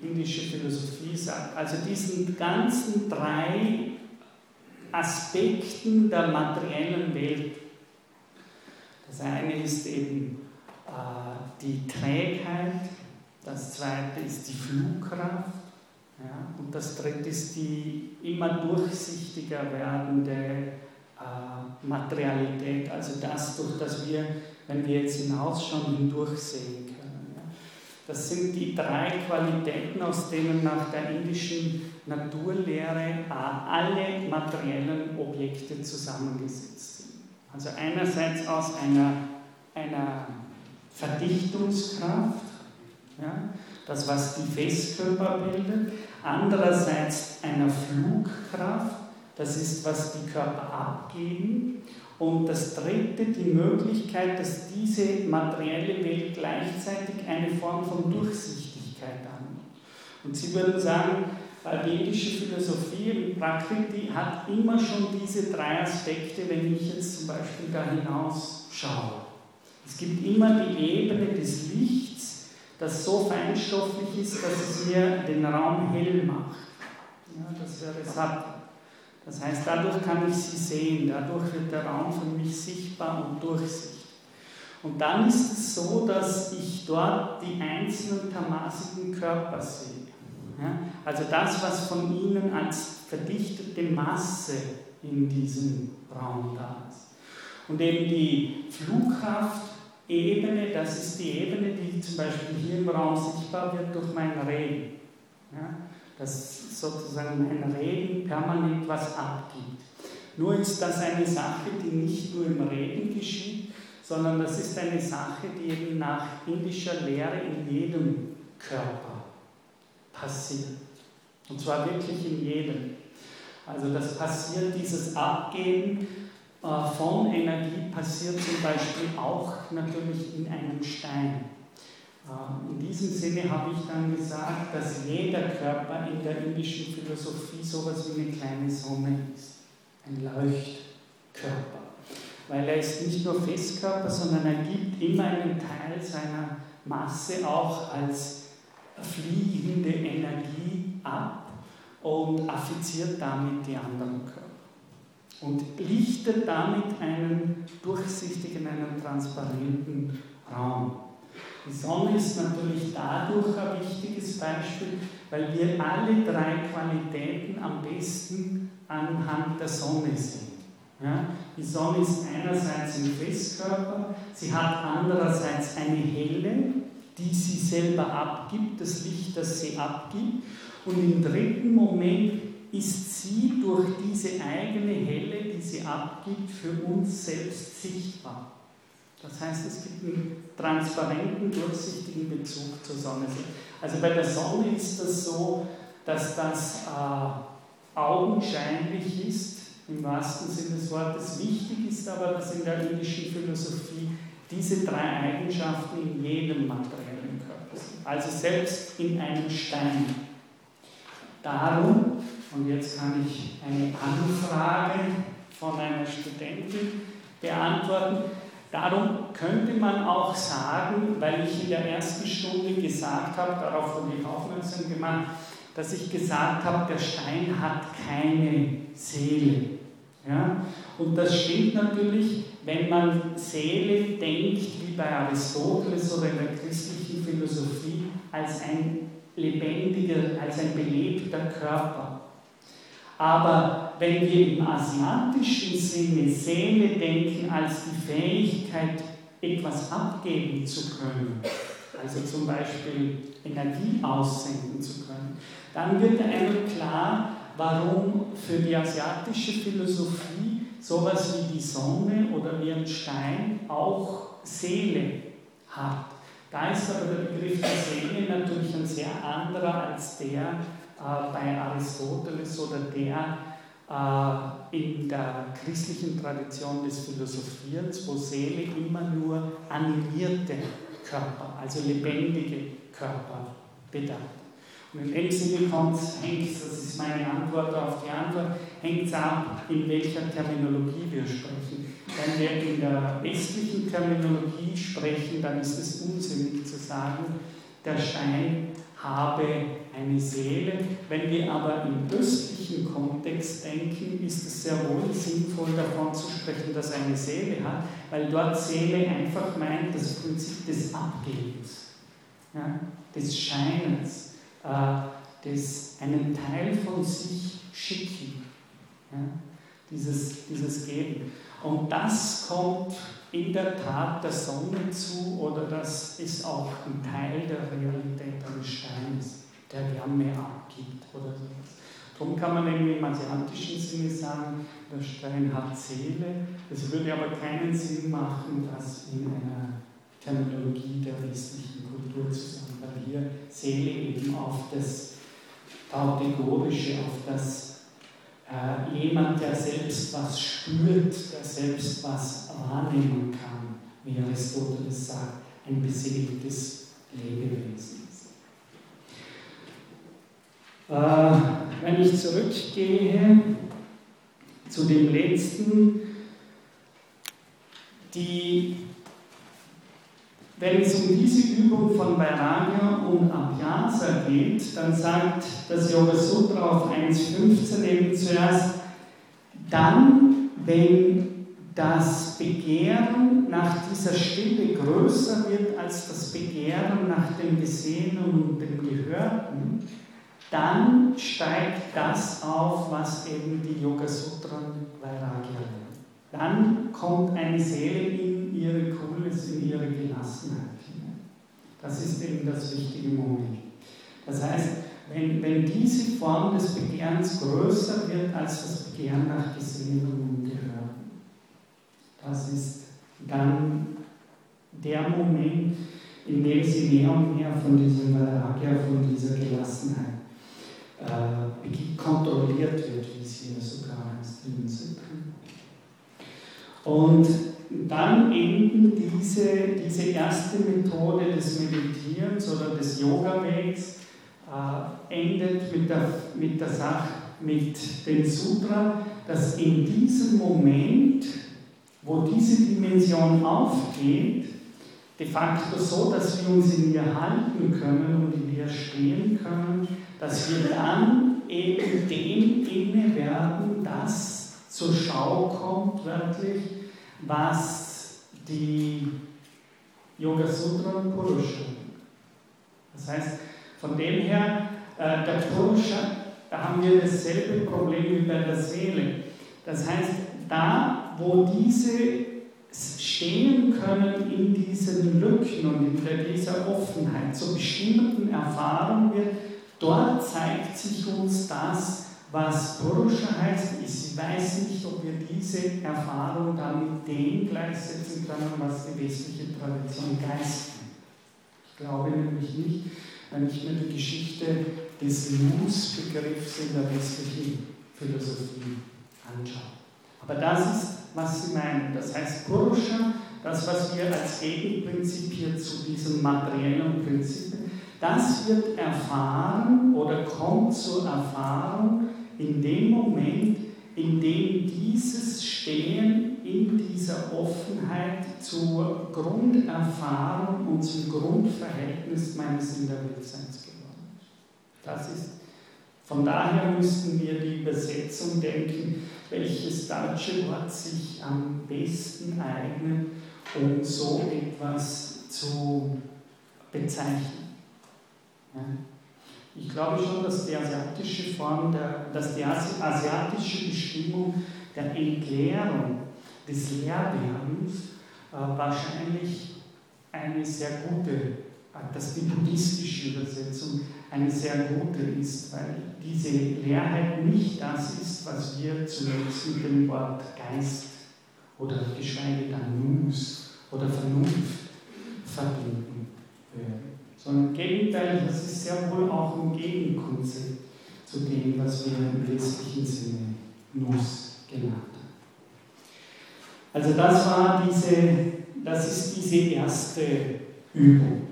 Speaker 1: die indische Philosophie sagt, also diesen ganzen drei Aspekten der materiellen Welt. Das eine ist eben äh, die Trägheit, das zweite ist die Flugkraft ja, und das dritte ist die immer durchsichtiger werdende äh, Materialität, also das, durch das wir, wenn wir jetzt hinausschauen, hindurchsehen können. Ja. Das sind die drei Qualitäten, aus denen nach der indischen Naturlehre äh, alle materiellen Objekte zusammengesetzt sind. Also einerseits aus einer, einer Verdichtungskraft, ja, das was die Festkörper bildet, andererseits einer Flugkraft, das ist, was die Körper abgeben, und das dritte, die Möglichkeit, dass diese materielle Welt gleichzeitig eine Form von Durchsichtigkeit annimmt. Und Sie würden sagen, die indische Philosophie und Prakriti hat immer schon diese drei Aspekte, wenn ich jetzt zum Beispiel da hinaus schaue. Es gibt immer die Ebene des Lichts, das so feinstofflich ist, dass es mir den Raum hell macht. Ja, das wäre Sattva. Das heißt, dadurch kann ich sie sehen, dadurch wird der Raum für mich sichtbar und durchsichtig. Und dann ist es so, dass ich dort die einzelnen tamasigen Körper sehe. Ja? Also das, was von ihnen als verdichtete Masse in diesem Raum da ist. Und eben die Flugkraft-Ebene, das ist die Ebene, die zum Beispiel hier im Raum sichtbar wird durch mein Reden. Ja? Dass sozusagen mein Reden permanent was abgibt. Nur ist das eine Sache, die nicht nur im Reden geschieht, sondern das ist eine Sache, die eben nach indischer Lehre in jedem Körper passiert. Und zwar wirklich in jedem. Also das passiert, dieses Abgeben von Energie passiert zum Beispiel auch natürlich in einem Stein. Äh, in diesem Sinne habe ich dann gesagt, dass jeder Körper in der indischen Philosophie so etwas wie eine kleine Sonne ist, ein Leuchtkörper. Weil er ist nicht nur Festkörper, sondern er gibt immer einen Teil seiner Masse auch als fliegende Energie ab und affiziert damit die anderen Körper. Und lichtet damit einen durchsichtigen, einen transparenten Raum. Die Sonne ist natürlich dadurch ein wichtiges Beispiel, weil wir alle drei Qualitäten am besten anhand der Sonne sehen. Ja? Die Sonne ist einerseits ein Festkörper, sie hat andererseits eine helle, die sie selber abgibt, das Licht, das sie abgibt. Und im dritten Moment ist sie durch diese eigene Helle, die sie abgibt, für uns selbst sichtbar. Das heißt, es gibt einen transparenten, durchsichtigen Bezug zur Sonne. Also bei der Sonne ist das so, dass das äh, augenscheinlich ist, im wahrsten Sinne des Wortes. Wichtig ist aber, dass in der indischen Philosophie diese drei Eigenschaften in jedem materiellen Körper sind. Also selbst in einem Stein. Darum, und jetzt kann ich eine Anfrage von einer Studentin beantworten, darum könnte man auch sagen, weil ich in der ersten Stunde gesagt habe, darauf wurde ich aufmerksam gemacht, dass ich gesagt habe, der Stein hat keine Seele. Ja? Und das stimmt natürlich, wenn man Seele denkt, wie bei Aristoteles oder in der christlichen Philosophie, als ein lebendiger, als ein belebter Körper. Aber wenn wir im asiatischen Sinne Seele denken als die Fähigkeit, etwas abgeben zu können, also zum Beispiel Energie aussenden zu können, dann wird einem klar, warum für die asiatische Philosophie sowas wie die Sonne oder wie ein Stein auch Seele hat. Da ist aber der Begriff der Seele natürlich ein sehr anderer als der äh, bei Aristoteles oder der äh, in der christlichen Tradition des Philosophierens, wo Seele immer nur animierte Körper, also lebendige Körper bedarf. Und in dem Sinne hängt es, das ist meine Antwort auf die Antwort, hängt es ab, in welcher Terminologie wir sprechen. Wenn wir in der westlichen Terminologie sprechen, dann ist es unsinnig zu sagen, der Stein habe eine Seele. Wenn wir aber im östlichen Kontext denken, ist es sehr wohl sinnvoll davon zu sprechen, dass eine Seele hat, weil dort Seele einfach meint das Prinzip des Abgebens, ja, des Scheinens äh, das einen Teil von sich schicken. Ja? Dieses, dieses Geben. Und das kommt in der Tat der Sonne zu oder das ist auch ein Teil der Realität eines Steines, der Wärme abgibt oder sowas. Darum kann man eben im asiatischen Sinne sagen, der Stein hat Seele. Es würde aber keinen Sinn machen, das in einer Terminologie der westlichen Kultur zu sagen weil hier Seele eben auf das Kategorische, auf das äh, jemand, der selbst was spürt, der selbst was wahrnehmen kann, wie Aristoteles sagt, ein beseeltes Lebewesen wenn ich zurückgehe zu dem letzten, die wenn es um diese Übung von Vairagya und Abhyasa geht, dann sagt das Yoga Sutra auf 1.15 eben zuerst, dann, wenn das Begehren nach dieser Stille größer wird als das Begehren nach dem Gesehenen und dem Gehörten, dann steigt das auf, was eben die Yoga Sutra Vairagya nennt. Dann kommt eine Seele in ihre Coolness, in ihre Gelassenheit. Das ist eben das wichtige Moment. Das heißt, wenn, wenn diese Form des Begehrens größer wird als das Begehren nach Gesehenem und Gehörten, das ist dann der Moment, in dem sie mehr und mehr von diesem Vairagya, von dieser Gelassenheit äh, kontrolliert wird, wie es hier sogar heißt in und dann enden diese, diese erste Methode des Meditierens oder des Yoga-Wegs, äh, endet mit der, mit der Sache, mit dem Sutra, dass in diesem Moment, wo diese Dimension aufgeht, de facto so, dass wir uns in ihr halten können und in ihr stehen können, dass wir dann eben dem inne werden, das zur Schau kommt, wörtlich, was die Yoga Sutra Purusha. Das heißt, von dem her, äh, der Purusha, da haben wir dasselbe Problem wie bei der Seele. Das heißt, da, wo diese stehen können in diesen Lücken und in dieser Offenheit. Zu bestimmten Erfahrungen wird, dort zeigt sich uns das, was Purusha heißt. Ich weiß nicht, ob wir diese Erfahrung dann mit gleichsetzen können, was die westliche Tradition Geist nennt. Ich glaube nämlich nicht, wenn ich mir die Geschichte des Luz-Begriffs in der westlichen Philosophie anschaue. Aber das ist, was sie meinen. Das heißt, Purusha, das, was wir als Gegenprinzip hier zu diesem materiellen Prinzip, das wird erfahren oder kommt zur Erfahrung in dem Moment, in dem dieses Stehen in dieser Offenheit zur Grunderfahrung und zum Grundverhältnis meines Innerweltseins geworden ist. Das ist, von daher müssten wir die Übersetzung denken, welches deutsche Wort sich am besten eignet, um so etwas zu bezeichnen. Ich glaube schon, dass die asiatische Form, der, dass die asiatische Bestimmung der Entleerung des Lehrwerdens äh, wahrscheinlich eine sehr gute, äh, dass die buddhistische Übersetzung eine sehr gute ist, weil diese Leerheit nicht das ist, was wir zunächst mit dem Wort Geist oder geschweige dann Nus oder Vernunft verbinden würden. Sondern im Gegenteil, das ist sehr wohl auch ein Gegenkonzept zu dem, was wir im westlichen Sinne Nus genannt haben. Also das war diese, das ist diese erste Übung.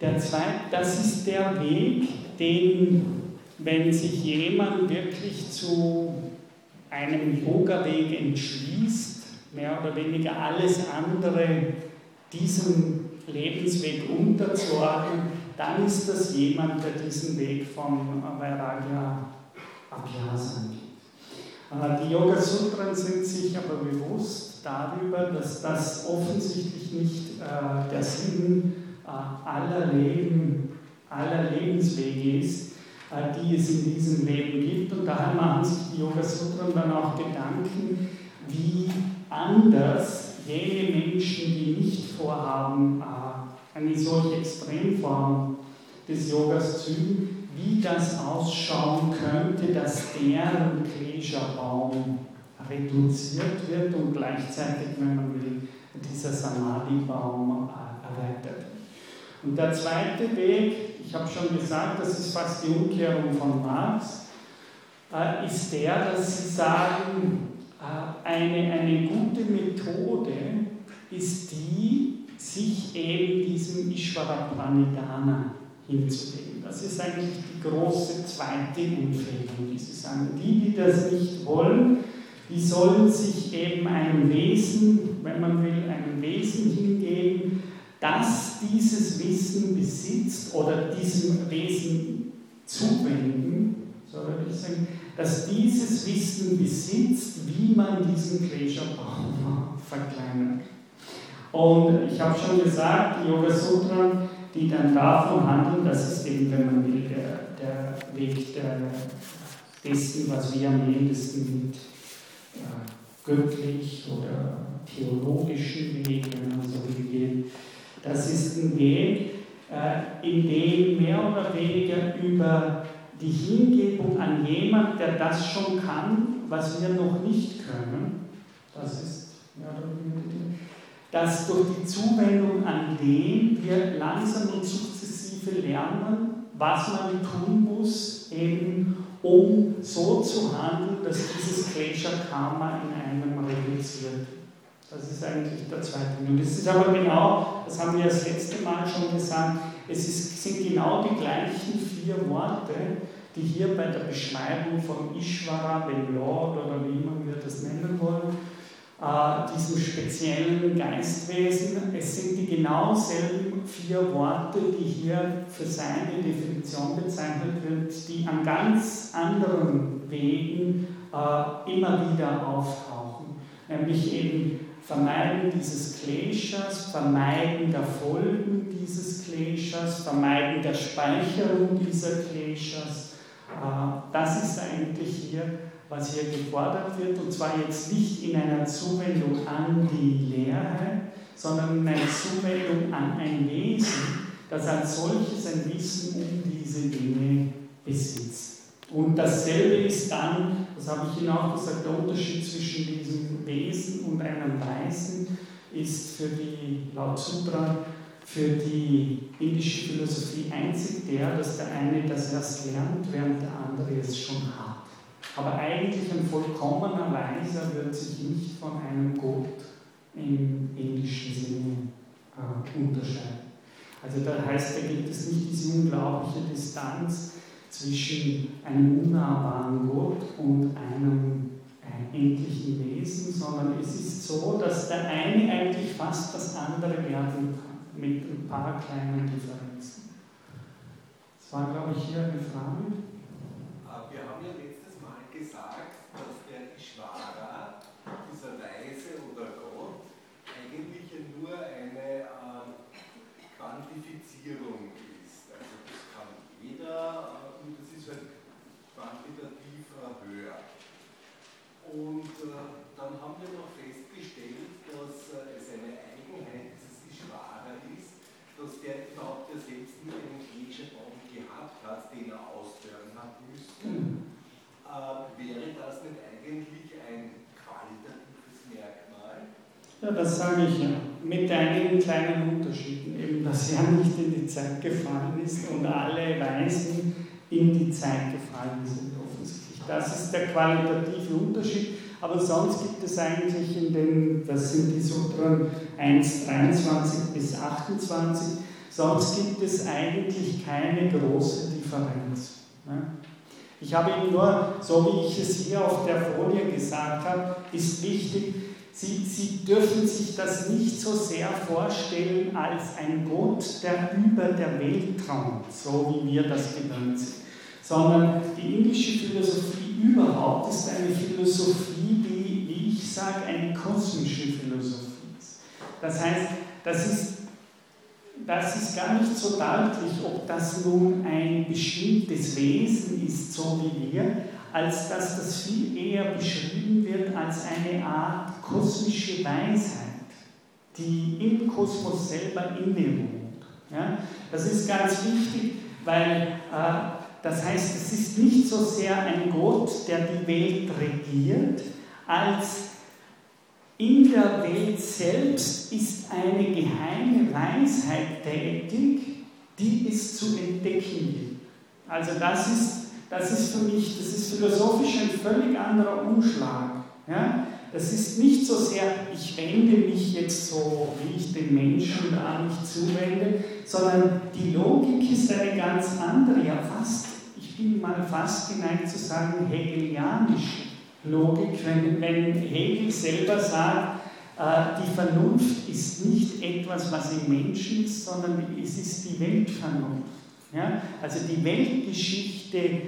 Speaker 1: Der zweite, das ist der Weg, den, wenn sich jemand wirklich zu einem Yoga-Weg entschließt, mehr oder weniger alles andere diesem Lebensweg unterzuordnen, dann ist das jemand, der diesen Weg von Vairagya Abhyasa geht. Äh, die Yoga Sutren sind sich aber bewusst darüber, dass das offensichtlich nicht äh, der Sinn äh, aller Leben, aller Lebenswege ist, die es in diesem Leben gibt. Und daher machen sich die Yoga Sutren dann auch Gedanken, wie anders jene Menschen, die nicht vorhaben, äh, eine solche Extremform des Yogas zu üben, wie das ausschauen könnte, dass deren Klesha-Baum reduziert wird und gleichzeitig, wenn man will, dieser Samadhi-Baum erweitert. Und der zweite Weg, ich habe schon gesagt, das ist fast die Umkehrung von Marx, äh, ist der, dass sie sagen, äh, eine, eine gute Methode ist die, sich eben diesem Ishvara Pranidhana hinzulegen. Das ist eigentlich die große zweite Empfehlung, die sie sagen. Die, die das nicht wollen, die sollen sich eben einem Wesen, wenn man will, einem Wesen hingeben, das dieses Wissen besitzt oder diesem Wesen zuwenden, so würde ich sagen, dass dieses Wissen besitzt, wie man diesen Klesha-Baum verkleinert. Und ich habe schon gesagt, die Yoga Sutra, die dann davon handeln, das ist eben, wenn man will, der, der Weg der, dessen, was wir am ehesten mit äh, göttlich oder theologischen Weg, wenn man so will, gehen, das ist ein Weg, äh, in dem mehr oder weniger über die Hingebung an jemand, der das schon kann, was wir noch nicht können, das ist weniger, dass durch die Zuwendung an den wir langsam und sukzessive lernen, was man tun muss, eben um so zu handeln, dass dieses Klesha Karma in einem reduziert das ist eigentlich der zweite. Und das ist aber genau, das haben wir das letzte Mal schon gesagt, es ist, sind genau die gleichen vier Worte, die hier bei der Beschreibung von Ishvara, dem Lord oder wie man wir das nennen wollen, äh, diesem speziellen Geistwesen, es sind die genau selben vier Worte, die hier für seine Definition bezeichnet wird, die an ganz anderen Wegen äh, immer wieder auftauchen. Nämlich eben Vermeiden dieses Kleshas, Vermeiden der Folgen dieses Kleshas, Vermeiden der Speicherung dieser Kleshas. Äh, das ist eigentlich hier was hier gefordert wird, und zwar jetzt nicht in einer Zuwendung an die Lehre, sondern in einer Zuwendung an ein Wesen, das als solches ein Wissen um diese Dinge besitzt. Und dasselbe ist dann, das habe ich Ihnen auch gesagt, der Unterschied zwischen diesem Wesen und einem Weisen ist für die, laut Sutra, für die indische Philosophie einzig der, dass der eine das erst lernt, während der andere es schon hat. Aber eigentlich ein vollkommener Weiser wird sich nicht von einem Gott im indischen Sinne äh, unterscheiden. Also da heißt, da gibt es nicht diese unglaubliche Distanz zwischen einem unnahbaren Gott und einem äh, endlichen Wesen, sondern es ist so, dass der eine eigentlich fast das andere werden kann, mit ein paar kleinen Differenzen. Das war, glaube ich, hier eine Frage.
Speaker 3: Äh, wir haben ja letztes Mal gesagt, dass der Ishvara, dieser Weise oder Gott, eigentlich nur eine äh, Quantifizierung ist. Also das kann jeder Und äh, dann haben wir noch festgestellt, dass äh, es eine Eigenheit dieses Ishvara ist, dass der überhaupt ja selbst nie einen Kleschebaum gehabt hat, den er aushören hat müssen. Äh, wäre das nicht eigentlich ein qualitatives Merkmal?
Speaker 1: Ja, das sage ich ja. Mit einigen kleinen Unterschieden. Eben, dass er nicht in die Zeit gefallen ist und alle Weisen in die Zeit gefallen sind das ist der qualitative Unterschied. Aber sonst gibt es eigentlich in den, das sind die Sutren 1, 23 bis 28, sonst gibt es eigentlich keine große Differenz. Ich habe Ihnen nur, so wie ich es hier auf der Folie gesagt habe, ist wichtig, Sie, Sie dürfen sich das nicht so sehr vorstellen als ein Gott, der über der Welt thront, so wie wir das gewöhnt sind sondern die indische Philosophie überhaupt ist eine Philosophie, die, wie ich sage, eine kosmische Philosophie ist. Das heißt, das ist, das ist gar nicht so deutlich, ob das nun ein bestimmtes Wesen ist, so wie wir, als dass das viel eher beschrieben wird als eine Art kosmische Weisheit, die im Kosmos selber innewohnt. Ja? Das ist ganz wichtig, weil äh, das heißt, es ist nicht so sehr ein Gott, der die Welt regiert, als in der Welt selbst ist eine geheime Weisheit tätig, die es zu entdecken gilt. Also das ist, das ist für mich, das ist philosophisch ein völlig anderer Umschlag. Ja? Das ist nicht so sehr, ich wende mich jetzt so, wie ich den Menschen da nicht zuwende, sondern die Logik ist eine ganz andere, ja fast ich bin mal fast geneigt zu sagen, hegelianische Logik, wenn, wenn Hegel selber sagt, äh, die Vernunft ist nicht etwas, was im Menschen ist, sondern es ist die Weltvernunft. Ja? Also die Weltgeschichte äh,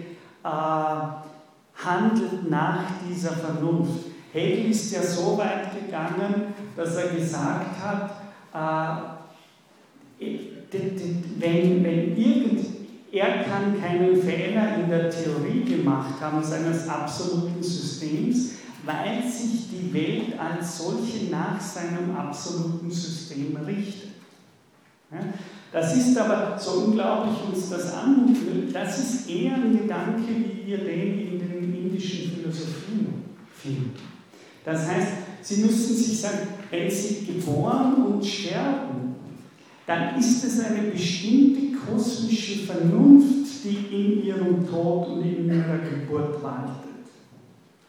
Speaker 1: handelt nach dieser Vernunft. Hegel ist ja so weit gegangen, dass er gesagt hat, äh, wenn, wenn irgend, er kann keinen Fehler in der Theorie gemacht haben seines absoluten Systems, weil sich die Welt als solche nach seinem absoluten System richtet. Das ist aber, so unglaublich uns das anmutet, das ist eher ein Gedanke, wie wir den in den indischen Philosophien finden. Das heißt, Sie müssen sich sagen, wenn Sie geboren und sterben, dann ist es eine bestimmte kosmische Vernunft, die in ihrem Tod und in ihrer Geburt waltet.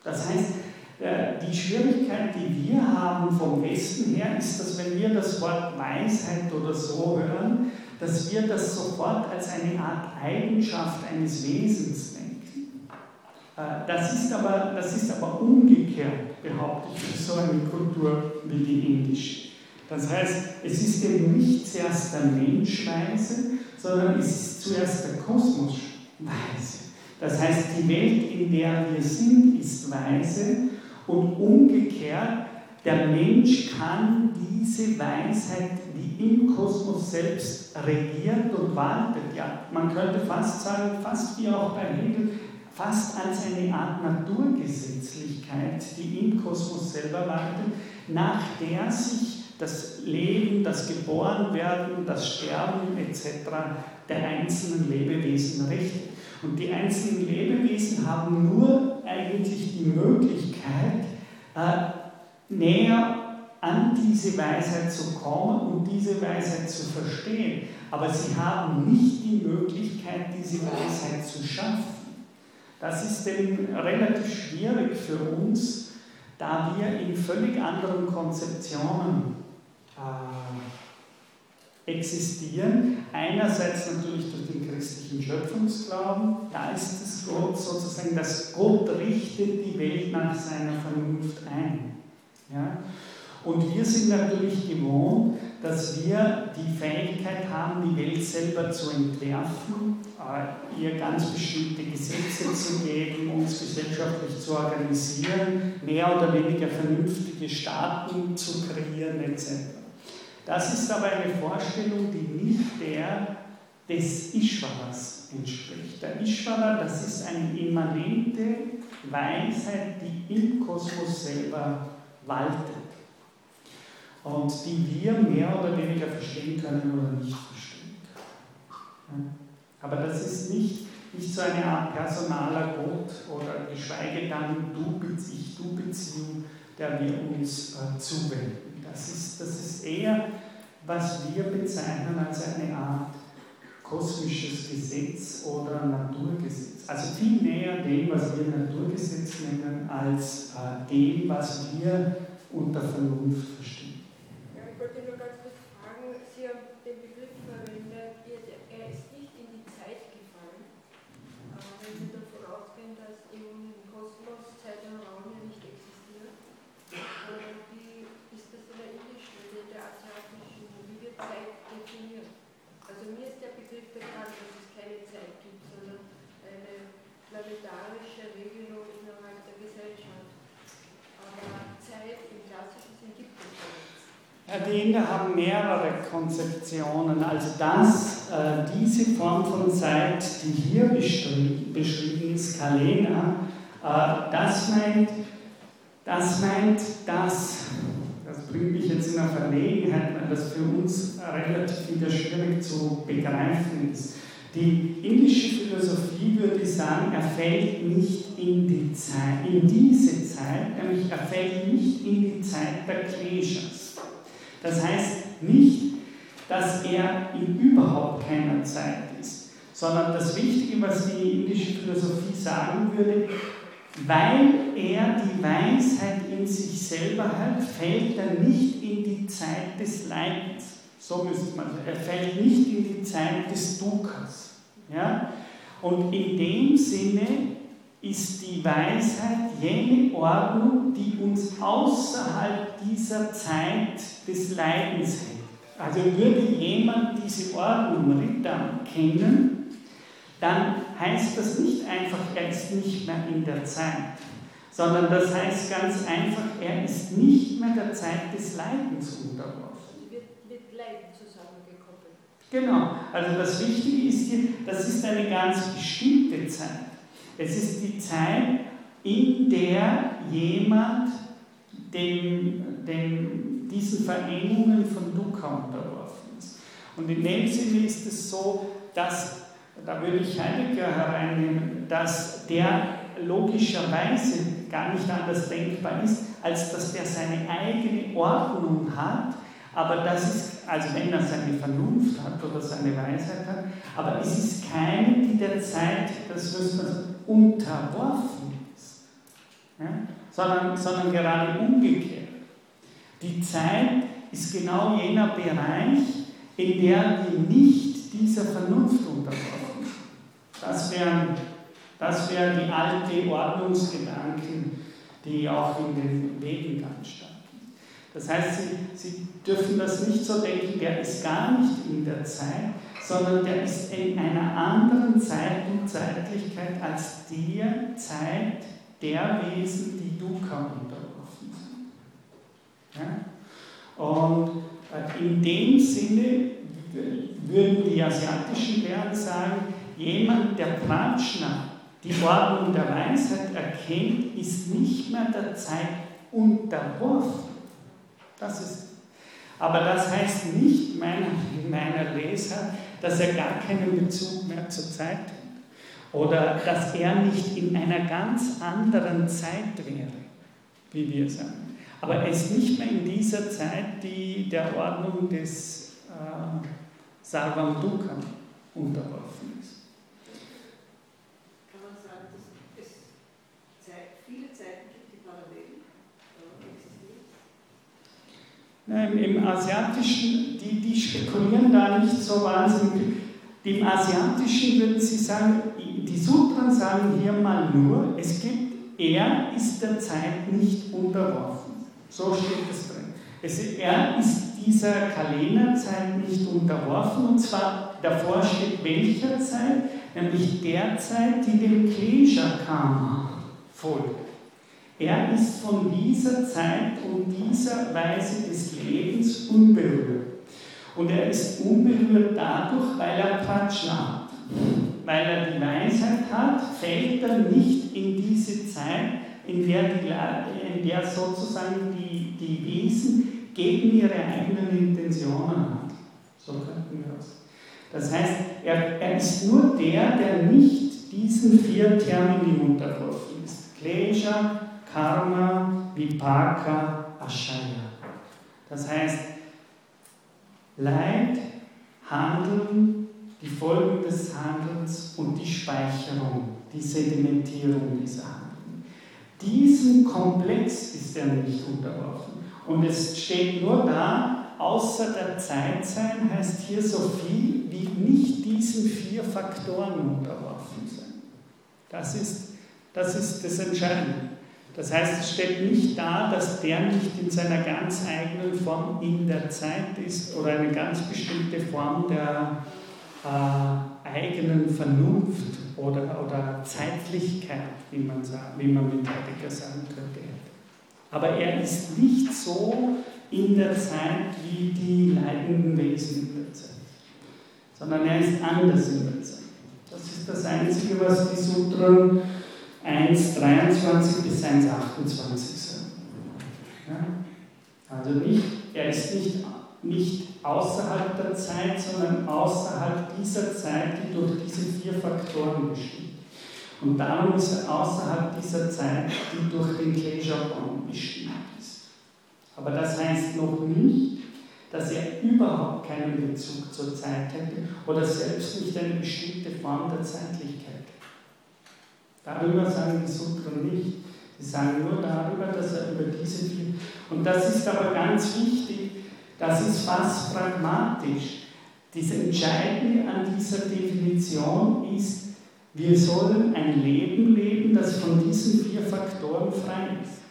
Speaker 1: Das heißt, äh, die Schwierigkeit, die wir haben vom Westen her, ist, dass wenn wir das Wort Weisheit oder so hören, dass wir das sofort als eine Art Eigenschaft eines Wesens denken. Äh, das ist aber, das ist aber umgekehrt, behaupte ich, für so eine Kultur wie die indische. Das heißt, es ist eben nicht zuerst der Mensch weise, sondern es ist zuerst der Kosmos weise. Das heißt, die Welt, in der wir sind, ist weise und umgekehrt, der Mensch kann diese Weisheit, die im Kosmos selbst regiert und waltet, ja, man könnte fast sagen, fast wie auch bei Hegel, fast als eine Art Naturgesetzlichkeit, die im Kosmos selber waltet, nach der sich das Leben, das Geborenwerden, das Sterben etc. der einzelnen Lebewesen richtet. Und die einzelnen Lebewesen haben nur eigentlich die Möglichkeit, äh, näher an diese Weisheit zu kommen und diese Weisheit zu verstehen. Aber sie haben nicht die Möglichkeit, diese Weisheit zu schaffen. Das ist denn relativ schwierig für uns, da wir in völlig anderen Konzeptionen äh, existieren. Einerseits natürlich durch den christlichen Schöpfungsglauben, da ist es Gott sozusagen, dass Gott richtet die Welt nach seiner Vernunft ein. Ja? Und wir sind natürlich gewohnt, dass wir die Fähigkeit haben, die Welt selber zu entwerfen, äh, ihr ganz bestimmte Gesetze zu geben, uns gesellschaftlich zu organisieren, mehr oder weniger vernünftige Staaten zu kreieren etc. Das ist aber eine Vorstellung, die nicht der des Ishwaras entspricht. Der Ishvara, das ist eine immanente Weisheit, die im Kosmos selber waltet und die wir mehr oder weniger verstehen können oder nicht verstehen können. Aber das ist nicht, nicht so eine Art personaler Gott oder geschweige dann Du-Ich-Du-Beziehung, der wir uns äh, zuwenden. Das ist, das ist eher, was wir bezeichnen als eine Art kosmisches Gesetz oder Naturgesetz. Also viel näher dem, was wir Naturgesetz nennen, als äh, dem, was wir unter Vernunft verstehen. Die Inder haben mehrere Konzeptionen. Also das, äh, diese Form von Zeit, die hier beschrieben, ist, Kalena, äh, das meint, das meint, dass, das bringt mich jetzt in eine Verlegenheit, weil das für uns relativ wieder schwierig zu begreifen ist. Die indische Philosophie würde sagen, er fällt nicht in die Zeit, in diese Zeit, nämlich er fällt nicht in die Zeit der Kleshas. Das heißt nicht, dass er in überhaupt keiner Zeit ist, sondern das Wichtige, was die indische Philosophie sagen würde, weil er die Weisheit in sich selber hat, fällt er nicht in die Zeit des Leidens. So müsste man sagen. Er fällt nicht in die Zeit des Dukas. Ja? Und in dem Sinne ist die Weisheit jene Ordnung, die uns außerhalb dieser Zeit des Leidens hält. Also würde jemand diese Ordnung Ritter kennen, dann heißt das nicht einfach, er ist nicht mehr in der Zeit, sondern das heißt ganz einfach, er ist nicht mehr der Zeit des Leidens unterworfen.
Speaker 2: Wird mit Leiden zusammengekoppelt.
Speaker 1: Genau, also das Wichtige ist hier, das ist eine ganz bestimmte Zeit. Es ist die Zeit, in der jemand dem, dem, diesen Verengungen von Dukkha unterworfen ist. Und in dem Sinne ist es so, dass, da würde ich Heidegger hereinnehmen, dass der logischerweise gar nicht anders denkbar ist, als dass der seine eigene Ordnung hat, aber das ist, also wenn er seine Vernunft hat oder seine Weisheit hat, aber es ist keine, die der Zeit, das müssen wir unterworfen ist, ja? sondern, sondern gerade umgekehrt. Die Zeit ist genau jener Bereich, in der wir nicht dieser Vernunft unterworfen sind. Das wären, das wären die alten Ordnungsgedanken, die auch in den Wegen ganz standen. Das heißt, Sie, Sie dürfen das nicht so denken, der ist gar nicht in der Zeit, sondern der ist in einer anderen Zeit und Zeitlichkeit als der Zeit der Wesen, die Dukkha unterworfen sind. Ja? Und äh, in dem Sinne würden die asiatischen Lehren sagen, jemand, der Prajna, die Ordnung der Weisheit erkennt, ist nicht mehr der Zeit unterworfen. Das ist, aber das heißt nicht meiner, meiner Leser, dass er gar keinen Bezug mehr zur Zeit hat oder dass er nicht in einer ganz anderen Zeit wäre, wie wir sagen. Aber er ist nicht mehr in dieser Zeit, die der Ordnung des äh, Sarvam unterworfen ist.
Speaker 4: Kann man sagen, dass es Zeit, viele Zeiten gibt, die parallel
Speaker 1: existieren? Nein, im Asiatischen, die, die spekulieren da nicht so wahnsinnig. Im Asiatischen würden sie sagen, die Sutren sagen hier mal nur, es gibt, er ist der Zeit nicht unterworfen. So steht es drin. Es, er ist dieser Kalenderzeit nicht unterworfen und zwar davor steht welcher Zeit, nämlich der Zeit, die dem Klesha Karma folgt. Er ist von dieser Zeit und dieser Weise des Lebens unberührt. Und er ist unberührt dadurch, weil er Prajna hat. Weil er die Weisheit hat, fällt er nicht in diese Zeit, in der, die, in der sozusagen die, die Wesen gegen ihre eigenen Intentionen hat. So könnten wir das. Das heißt, er, er ist nur der, der nicht diesen vier Termini unterworfen ist. Klesha, Karma, Vipaka, Ashaya. Das heißt, Leid, Handeln, die Folgen des Handelns und die Speicherung, die Sedimentierung dieser Handlung. Diesem Komplex ist er nicht unterworfen. Und es steht nur da, außer der Zeit sein heißt hier so viel wie nicht diesen vier Faktoren unterworfen sein. Das ist das, ist das Entscheidende. Das heißt, es steht nicht da, dass der nicht in seiner ganz eigenen Form in der Zeit ist oder eine ganz bestimmte Form der äh, eigenen Vernunft oder, oder Zeitlichkeit, wie man, sagt, wie man mit Heidegger sagen könnte. Aber er ist nicht so in der Zeit wie die leidenden Wesen in der Zeit, sondern er ist anders in der Zeit. Das ist das Einzige, was die Sutren 1,23 bis 1,28 sagen. Ja? Also nicht, er ist nicht, nicht außerhalb der Zeit, sondern außerhalb dieser Zeit, die durch diese vier Faktoren bestimmt. Und darum ist er außerhalb dieser Zeit, die durch den Klesha-Baum bestimmt ist. Aber das heißt noch nicht, dass er überhaupt keinen Bezug zur Zeit hätte oder selbst nicht eine bestimmte Form der Zeitlichkeit. Darüber sagen die Sutren nicht. Sie sagen nur darüber, dass er über diese vier. Und das ist aber ganz wichtig, das ist fast pragmatisch. Das Entscheidende an dieser Definition ist, wir sollen ein Leben leben, das von diesen vier Faktoren frei ist.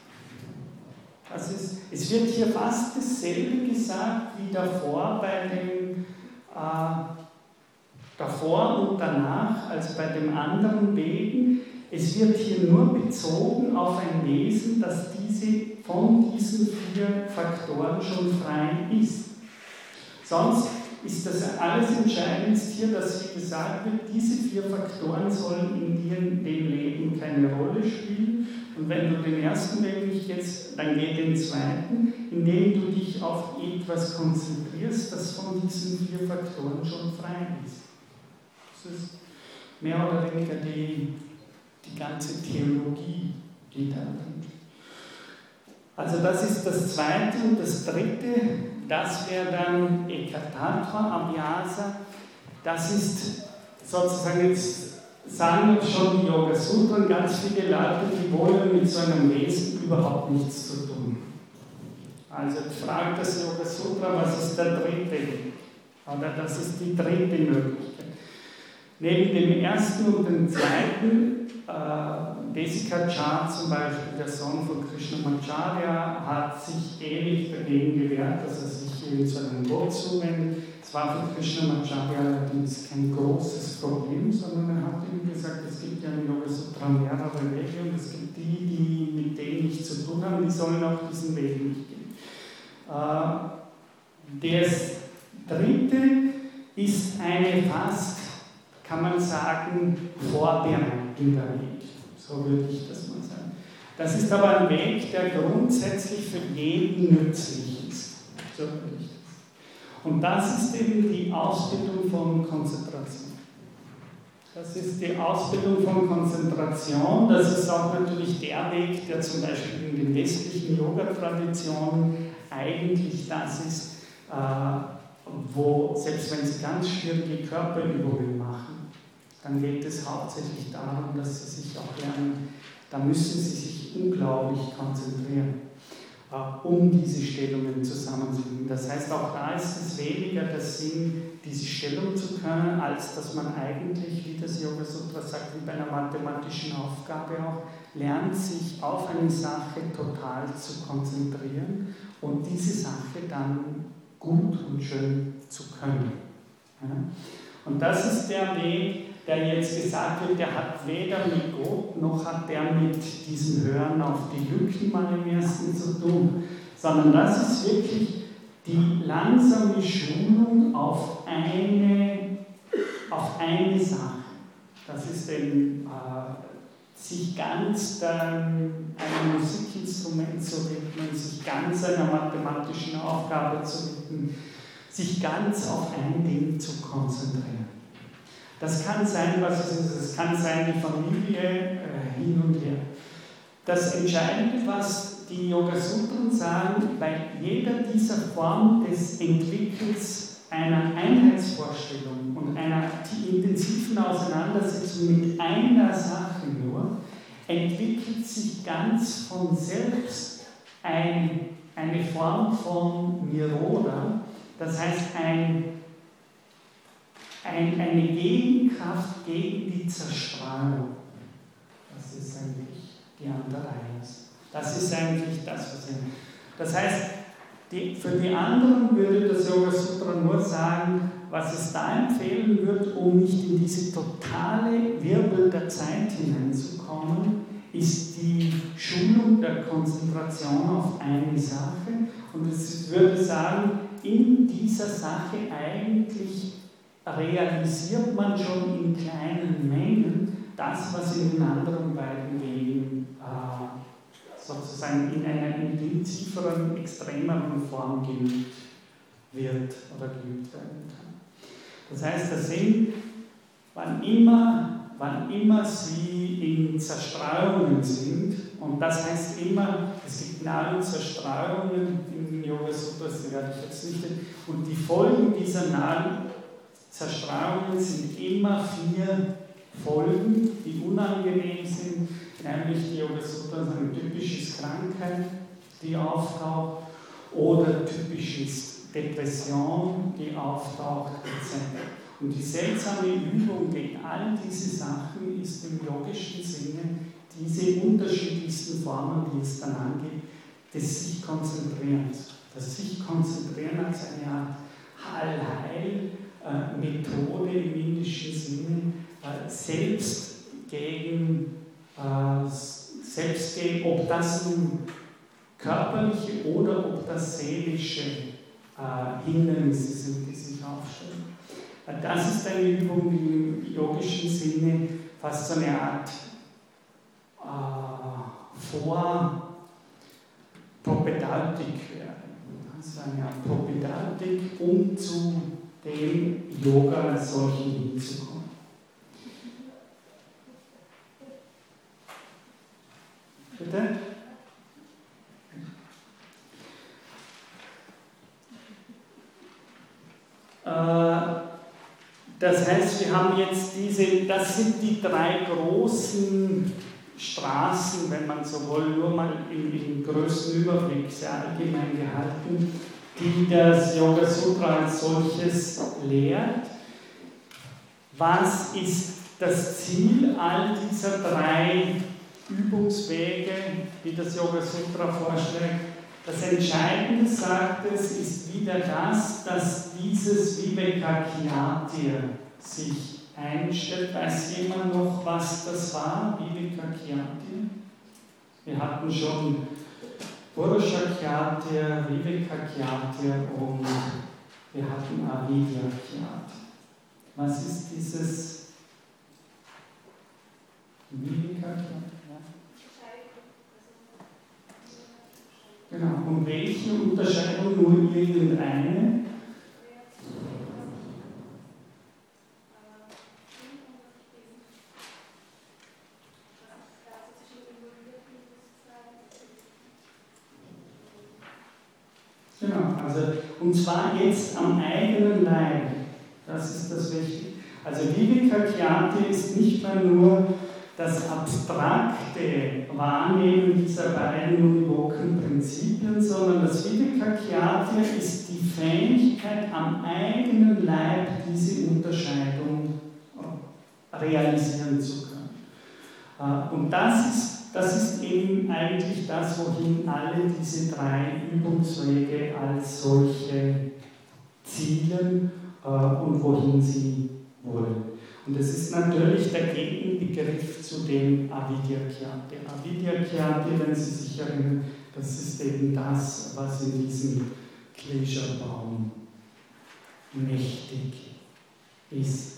Speaker 1: Das ist es wird hier fast dasselbe gesagt wie davor bei dem äh, davor und danach, als bei dem anderen Wegen. Es wird hier nur bezogen auf ein Wesen, das diese, von diesen vier Faktoren schon frei ist. Sonst ist das alles Entscheidendste hier, dass wie gesagt wird, diese vier Faktoren sollen in dem Leben keine Rolle spielen. Und wenn du den ersten nicht jetzt, dann geh den zweiten, indem du dich auf etwas konzentrierst, das von diesen vier Faktoren schon frei ist. Das ist mehr oder weniger die die ganze Theologie, die da drin Also das ist das Zweite und das Dritte, das wäre dann Ekatatra Abhyasa. Das ist sozusagen jetzt sagen schon die Yoga Sutra ganz viele Leute, die wollen mit so einem Wesen überhaupt nichts zu tun. Also fragt das Yoga Sutra, was ist der dritte? Oder das ist die dritte Möglichkeit. Neben dem ersten und dem zweiten äh, Desikachar zum Beispiel, der Sohn von Krishnamacharya, hat sich ewig dagegen gewehrt, dass er sich eben zu einem Gott zuwendet. Es war für Krishnamacharya allerdings kein großes Problem, sondern er hat ihm gesagt, es gibt ja in Yoga Sutra mehrere Wege und es gibt die, die mit denen nichts zu tun haben, die sollen auch diesen Weg nicht gehen. Äh, das dritte ist eine fast, kann man sagen, Vorbereitung. Der Welt. So würde ich das mal sagen. Das ist aber ein Weg, der grundsätzlich für jeden nützlich ist. So würde ich das. Und das ist eben die Ausbildung von Konzentration. Das ist die Ausbildung von Konzentration. Das ist auch natürlich der Weg, der zum Beispiel in den westlichen Yoga-Traditionen eigentlich das ist, äh, wo selbst wenn Sie ganz schwierige Körperübungen machen, dann geht es hauptsächlich darum, dass Sie sich auch lernen, da müssen Sie sich unglaublich konzentrieren. Äh, um diese Stellungen zusammenzulegen. Das heißt, auch da ist es weniger der Sinn, diese Stellung zu können, als dass man eigentlich, wie das Yoga Sutra sagt, wie bei einer mathematischen Aufgabe auch, lernt, sich auf eine Sache total zu konzentrieren und diese Sache dann gut und schön zu können. Und das ist der Weg, der jetzt gesagt wird, der hat weder mit Gott noch hat der mit diesem Hören auf die Lücken mal im ersten zu tun, sondern das ist wirklich die langsame Schulung auf eine, auf eine Sache. Das ist eben äh, sich ganz einem Musikinstrument zu widmen, sich ganz einer mathematischen Aufgabe zu widmen, sich ganz auf ein Ding zu konzentrieren. Das kann sein, was es ist. Es kann sein, die Familie äh, hin und her. Das Entscheidende, was die Yoga-Sutren sagen, bei jeder dieser Formen des Entwickelns einer Einheitsvorstellung und einer intensiven Auseinandersetzung mit einer Sache nur, entwickelt sich ganz von selbst ein, eine Form von Niroda, das heißt ein ein, eine Gegenkraft gegen die Zerstrahlung. Das ist eigentlich die andere Eins. Das ist eigentlich das, was ich. Das heißt, die, für die anderen würde das Yoga Sutra nur sagen, was es da empfehlen wird, um nicht in diese totale Wirbel der Zeit hineinzukommen, ist die Schulung der Konzentration auf eine Sache. Und es würde sagen, in dieser Sache eigentlich realisiert man schon in kleinen Mengen das, was in den anderen beiden Wegen äh, sozusagen in einer intensiveren, extremeren Form geübt wird oder geübt werden kann. Das heißt, der Sinn, wann immer, wann immer Sie in Zerstreuungen sind, und das heißt immer, es gibt nahe Zerstreuungen im Yoga Sutra, das werde ich jetzt nicht, und die Folgen dieser nahen Zerstreuungen sind immer vier Folgen, die unangenehm sind, nämlich die Yoga Sutra eine typische Krankheit, die auftaucht, oder typisches Depression, die auftaucht, etc. Und die seltsame Übung gegen all diese Sachen ist im yogischen Sinne diese unterschiedlichsten Formen, die es dann angeht, des sich Konzentrierens. Das sich Konzentrieren als eine Art Heil-Heil, äh, Methode im indischen Sinne, äh, selbst gegen, äh, selbst gegen, ob das nun körperliche oder ob das seelische Hindernisse sind, die sich aufstellen. Das ist eine Übung, die im yogischen Sinne fast so eine Art äh, wäre. Also eine Art Propedeutik, um zu dem Yoga als solchen hinzukommen. Bitte? Äh, das heißt, wir haben jetzt diese, das sind die drei großen Straßen, wenn man so will, nur mal im, im größten Überblick, sehr allgemein gehalten die das Yoga Sutra als solches lehrt. Was ist das Ziel all dieser drei Übungswege, die das Yoga Sutra vorschlägt? Das Entscheidende, sagt es, ist wieder das, dass dieses Vivekakyati sich einstellt. Weiß jemand noch, was das war, Vivekakyati? Wir hatten schon Purusha Khyatya, Viveka Khyatya und wir hatten Avidya Khyatya. Was ist dieses Viveka Genau. Und welche Unterscheidung? Nur irgendeine? Genau, also und zwar jetzt am eigenen Leib. Das ist das Wichtige. Also Viveka Kyati ist nicht mehr nur das abstrakte Wahrnehmen dieser beiden univoken Prinzipien, sondern das Vivekakyatya ist die Fähigkeit, am eigenen Leib diese Unterscheidung realisieren zu können. Äh, und das ist, das ist eben eigentlich das, wohin alle diese drei Übungswege als solche zielen äh, und wohin sie wollen. Und es ist natürlich der Gegenbegriff zu dem Avidyakyati. Avidyakyati, wenn Sie sich erinnern, das ist eben das, was in diesem Klescherbaum mächtig ist.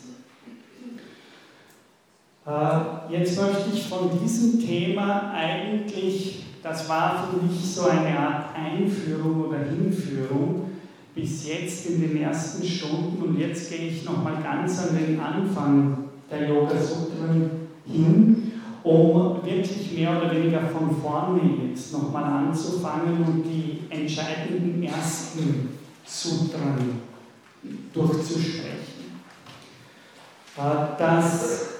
Speaker 1: Äh, jetzt möchte ich von diesem Thema eigentlich, das war für mich so eine Art Einführung oder Hinführung, bis jetzt in den ersten Stunden und jetzt gehe ich nochmal ganz an den Anfang der Yoga Sutren hin, um wirklich mehr oder weniger von vorne jetzt nochmal anzufangen und die entscheidenden ersten Sutren durchzusprechen. Äh, das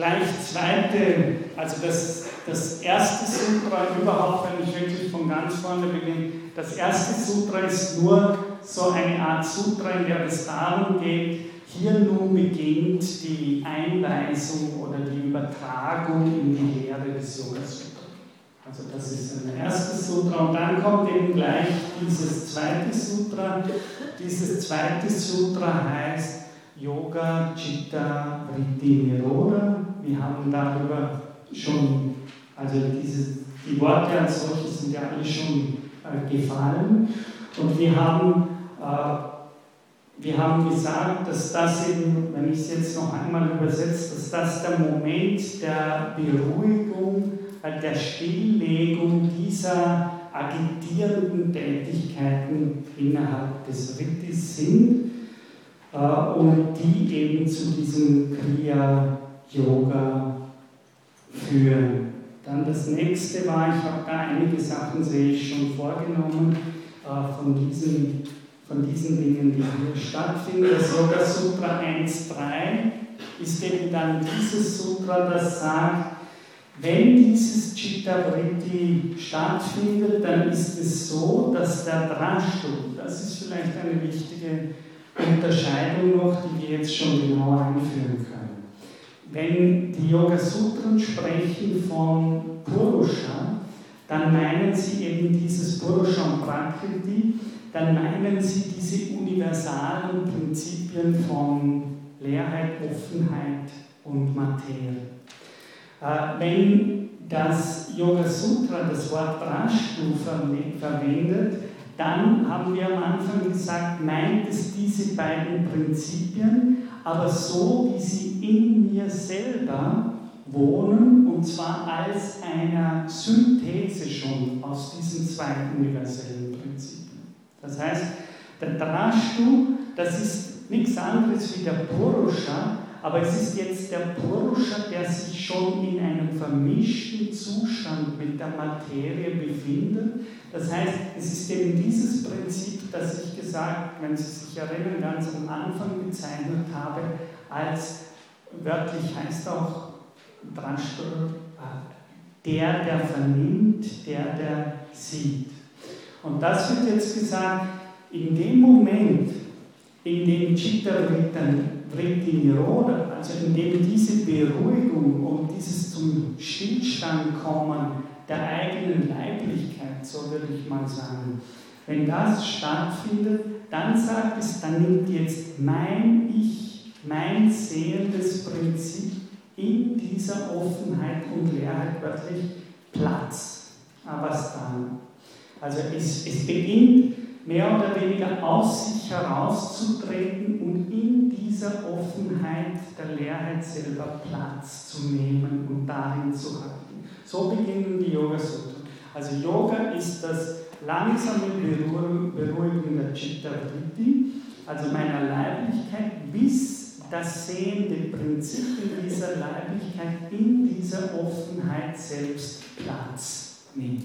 Speaker 1: gleich zweite, also das, das erste Sutra überhaupt, wenn ich wirklich von ganz vorne beginne, das erste Sutra ist nur so eine Art Sutra, in der es darum geht, hier nun beginnt die Einweisung oder die Übertragung in die Lehre des Yoga Sutra. Also das ist ein erstes Sutra und dann kommt eben gleich dieses zweite Sutra. Dieses zweite Sutra heißt Yoga Chitta Vritti Niroda. Wir haben darüber schon, also diese, die Worte als solche sind ja alle schon äh, gefallen. Und wir haben, äh, wir haben gesagt, dass das eben, wenn ich es jetzt noch einmal übersetze, dass das der Moment der Beruhigung, äh, der Stilllegung dieser agitierenden Tätigkeiten innerhalb des Rittis sind äh, und die eben zu diesem Kriya-Yoga führen. Dann das nächste war, ich habe da einige Sachen, sehe ich schon vorgenommen, äh, von, diesen, von diesen Dingen, die hier stattfinden. Das Yoga Sutra 1.3 ist eben dann dieses Sutra, das sagt, wenn dieses Chitta Vritti stattfindet, dann ist es so, dass der Drashtu, das ist vielleicht eine wichtige Unterscheidung noch, die wir jetzt schon genauer einführen können. Wenn die Yoga Sutren sprechen von Purusha, dann meinen sie eben dieses Purusha und Prakriti, dann meinen sie diese universalen Prinzipien von Leerheit, Offenheit und Materie. Äh, wenn das Yoga Sutra das Wort Drashtu verwendet, dann haben wir am Anfang gesagt, meint es diese beiden Prinzipien, aber so wie sie in mir selber wohnen, und zwar als einer Synthese schon aus diesen zwei universellen Prinzipien. Das heißt, der Drashtu, das ist nichts anderes wie der Purusha, aber es ist jetzt der Purusha, der sich schon in einem vermischten Zustand mit der Materie befindet. Das heißt, es ist eben dieses Prinzip, das ich gesagt, wenn Sie sich erinnern, ganz am Anfang bezeichnet habe, als wörtlich heißt auch Drashtur, der, der vernimmt, der, der sieht. Und das wird jetzt gesagt, in dem Moment, in dem Chitta Vritti Niroda, also in dem diese Beruhigung und dieses zum Stillstand kommen der eigenen Leiblichkeit, so würde ich mal sagen, wenn das stattfindet, dann sagt es, dann nimmt jetzt mein Ich, mein sehendes Prinzip in dieser Offenheit und Leerheit wörtlich Platz. Aber was dann? Also es, es beginnt mehr oder weniger aus sich herauszutreten und in dieser Offenheit der Leerheit selber Platz zu nehmen und darin zu halten. So beginnen die Yoga Sutren. Also Yoga ist das langsame Beruhigen der Chitta Vritti, also meiner Leiblichkeit, bis das sehende Prinzip in dieser Leiblichkeit, in dieser Offenheit selbst Platz nimmt.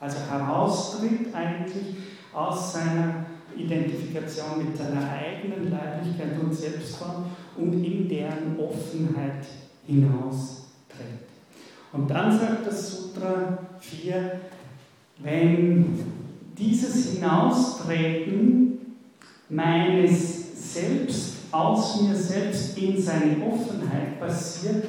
Speaker 1: Also heraustritt eigentlich aus seiner Identifikation mit seiner eigenen Leiblichkeit und Selbstform und in deren Offenheit hinaus tritt. Und dann sagt das Sutra 4, wenn dieses Hinaustreten meines Selbst aus mir selbst in seine Offenheit passiert,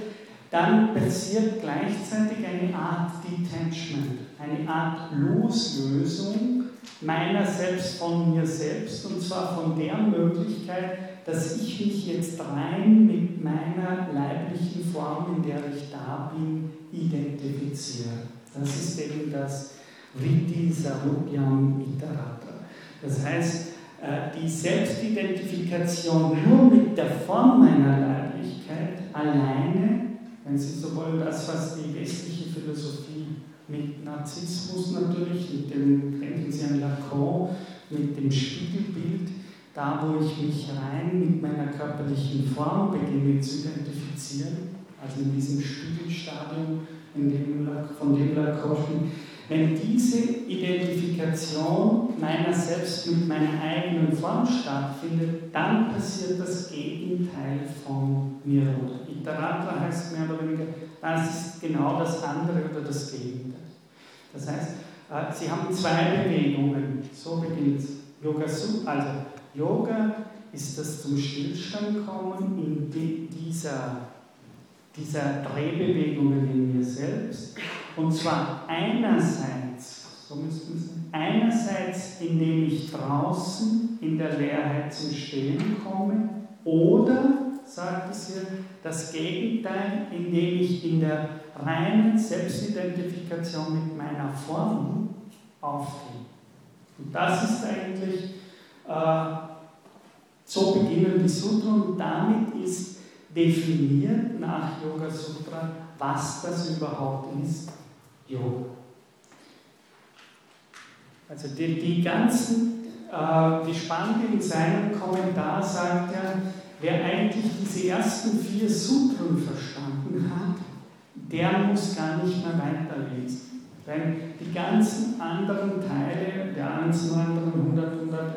Speaker 1: dann passiert gleichzeitig eine Art Detachment, eine Art Loslösung meiner selbst von mir selbst und zwar von der Möglichkeit, dass ich mich jetzt rein mit meiner leiblichen Form, in der ich da bin, identifiziere. Das ist eben das Vritti Sarupyam Ittaratra. Das heißt, äh, die Selbstidentifikation nur mit der Form meiner Leiblichkeit alleine, wenn Sie so wollen, das, was die westliche Philosophie mit Narzissmus natürlich, mit dem, denken Sie an Lacan, mit dem Spiegelbild, da wo ich mich rein mit meiner körperlichen Form beginne zu identifizieren, also in diesem Spiegelstadium, in dem, von dem Lacan wenn diese Identifikation meiner selbst mit meiner eigenen Form stattfindet, dann passiert das Gegenteil von Nirodha. Ittaratra heißt mehr oder weniger, das ist genau das andere oder das Gegenteil. Das heißt, äh, Sie haben zwei Bewegungen, so beginnt Yoga. Also Yoga ist das zum Stillstand kommen in dieser, dieser Drehbewegungen in mir selbst und zwar einerseits, so müssten Sie, einerseits, indem ich draußen in der Leerheit zum Stehen komme, oder, sagt es hier, das Gegenteil, indem ich in der reinen Selbstidentifikation mit meiner Form aufgehe. Und das ist eigentlich, äh, so beginnen die Sutra und damit ist definiert nach Yoga Sutra, was das überhaupt ist Jo. Also die, die ganzen, äh, die Spannende in seinem Kommentar sagt ja, wer eigentlich diese ersten vier Sutren verstanden hat, der muss gar nicht mehr weiterlesen. Denn die ganzen anderen Teile der 100,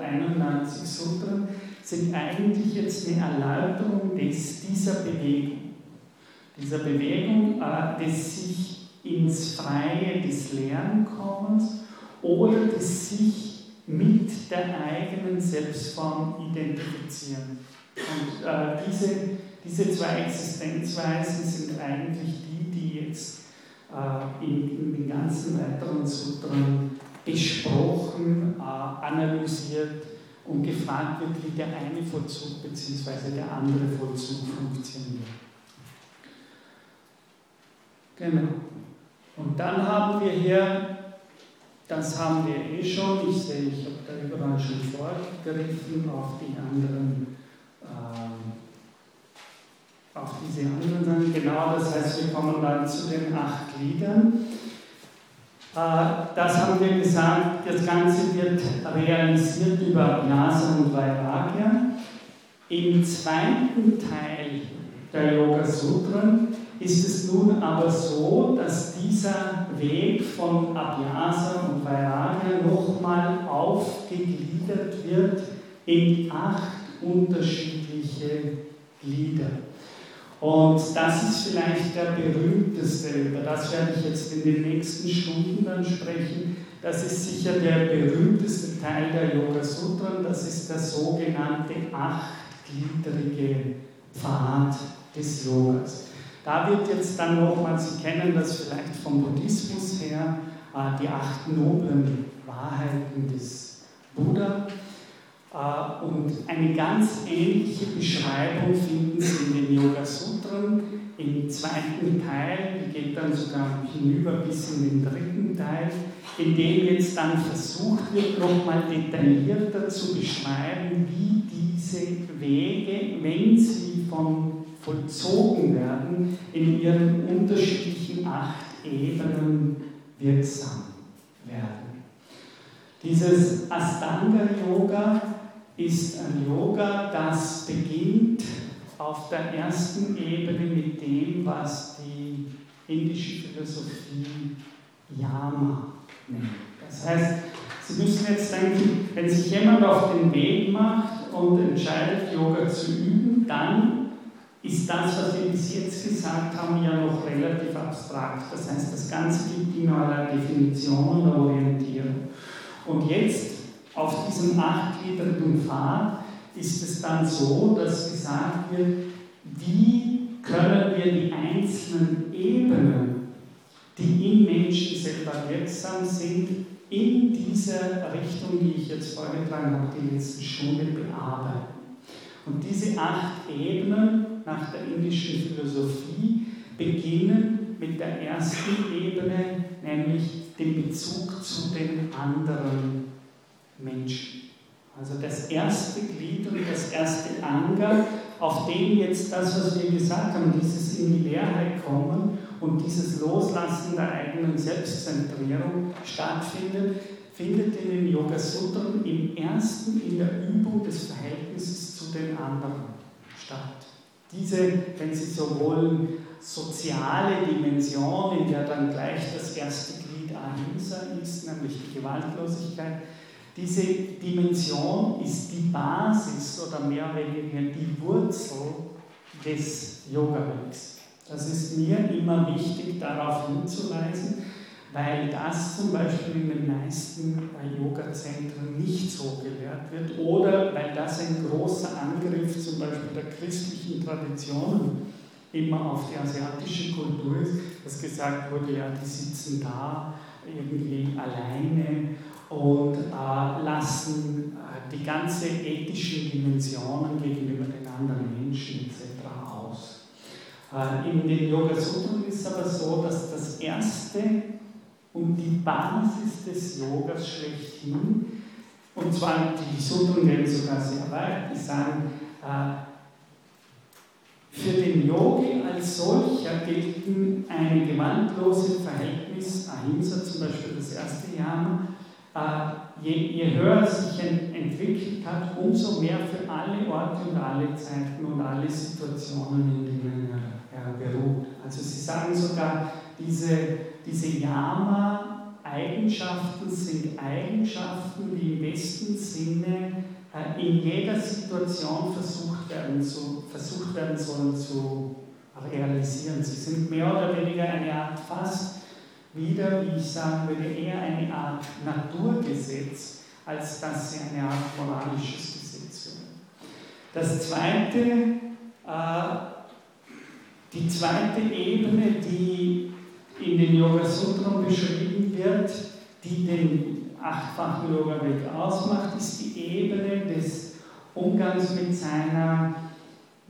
Speaker 1: 191 Sutren sind eigentlich jetzt eine Erläuterung des, dieser Bewegung. Dieser Bewegung äh, des sich ins Freie des Lernkommens oder des sich mit der eigenen Selbstform identifizieren. Und äh, diese, diese zwei Existenzweisen sind eigentlich jetzt äh, in, in, den ganzen weiteren Sutren besprochen, äh, analysiert und gefragt wird, wie der eine Vollzug bzw. der andere Vollzug funktioniert. Genau. Und dann haben wir hier, das haben wir eh schon, ich sehe, ich habe da überall schon vorgegriffen auf die anderen, auf diese anderen Sachen. Genau, das heißt, wir kommen dann zu den acht Gliedern. Äh, das haben wir gesagt, das Ganze wird realisiert über Vyasa und Vairagya. Im zweiten Teil der Yoga Sutren ist es nun aber so, dass dieser Weg von Abhyasa und Vairagya nochmal aufgegliedert wird in acht unterschiedliche Glieder. Und das ist vielleicht der berühmteste, über das werde ich jetzt in den nächsten Stunden dann sprechen. Das ist sicher der berühmteste Teil der Yoga Sutren, das ist der sogenannte achtgliedrige Pfad des Yogas. Da wird jetzt dann nochmal, Sie kennen das vielleicht vom Buddhismus her, äh, die acht noblen Wahrheiten des Buddha. Äh, und eine ganz ähnliche Beschreibung finden Sie in den Yoga Sutren im zweiten Teil, die geht dann sogar hinüber bis in den dritten Teil, in dem jetzt dann versucht wird, nochmal detaillierter zu beschreiben, wie diese Wege, wenn sie von vollzogen werden, in ihren unterschiedlichen acht Ebenen wirksam werden. Dieses Astanga-Yoga ist ein Yoga, das beginnt auf der ersten Ebene mit dem, was die indische Philosophie Yama nennt. Das heißt, Sie müssen jetzt denken, wenn sich jemand auf den Weg macht und entscheidet, Yoga zu üben, dann ist das, was wir bis jetzt gesagt haben, ja noch relativ abstrakt. Das heißt, das Ganze gibt ihm eine Definition und Orientierung. Und jetzt auf diesem achtgliedrigen Pfad ist es dann so, dass gesagt wird, wie können wir die einzelnen Ebenen, die im Menschen selber wirksam sind, in dieser Richtung, die ich jetzt vorgetragen habe, die letzten Stunde bearbeiten. Und diese acht Ebenen nach der indischen Philosophie beginnen mit der ersten Ebene, nämlich dem Bezug zu den anderen Menschen. Also das erste Glied und das erste Anger, auf dem jetzt das, was wir gesagt haben, dieses in die Leerheit kommen und dieses Loslassen der eigenen Selbstzentrierung stattfindet, findet in den Yoga Sutren im ersten in der Übung des Verhältnisses zu den anderen statt. Diese, wenn Sie so wollen, soziale Dimension, in der dann gleich das erste Glied Ahimsa ist, nämlich die Gewaltlosigkeit, diese Dimension ist die Basis oder mehr oder weniger die Wurzel des Yoga-Wegs. Das ist mir immer wichtig, darauf hinzuweisen, weil das zum Beispiel in den meisten Yoga-Zentren nicht so gelehrt wird oder weil das ein großer Angriff zum Beispiel der christlichen Traditionen immer auf die asiatische Kultur ist, dass gesagt wurde, ja, die sitzen da irgendwie alleine und äh, lassen äh, die ganze ethischen Dimensionen gegenüber den anderen Menschen etc. aus. Äh, in den Yoga Sutren ist es aber so, dass das erste und die Basis des Yogas schlechthin, und zwar die Sutren gehen sogar sehr weit, die sagen, äh, für den Yogi als solcher gelten ein gewaltloses Verhältnis, Ahimsa zum Beispiel das erste äh, je, je, höher es sich ent entwickelt hat, umso mehr für alle Orte und alle Zeiten und alle Situationen, in denen er beruht. Also sie sagen sogar, diese, diese Yama-Eigenschaften sind Eigenschaften, die im besten Sinne äh, in jeder Situation versucht werden, zu, versucht werden sollen zu realisieren. Sie sind mehr oder weniger eine Art fast wieder, wie ich sagen würde, eher eine Art Naturgesetz, als dass sie eine Art moralisches Gesetz wären. Das zweite, äh, die zweite Ebene, die in den Yoga Sutren beschrieben wird, die den achtfachen Yoga-Weg ausmacht, ist die Ebene des Umgangs mit seiner,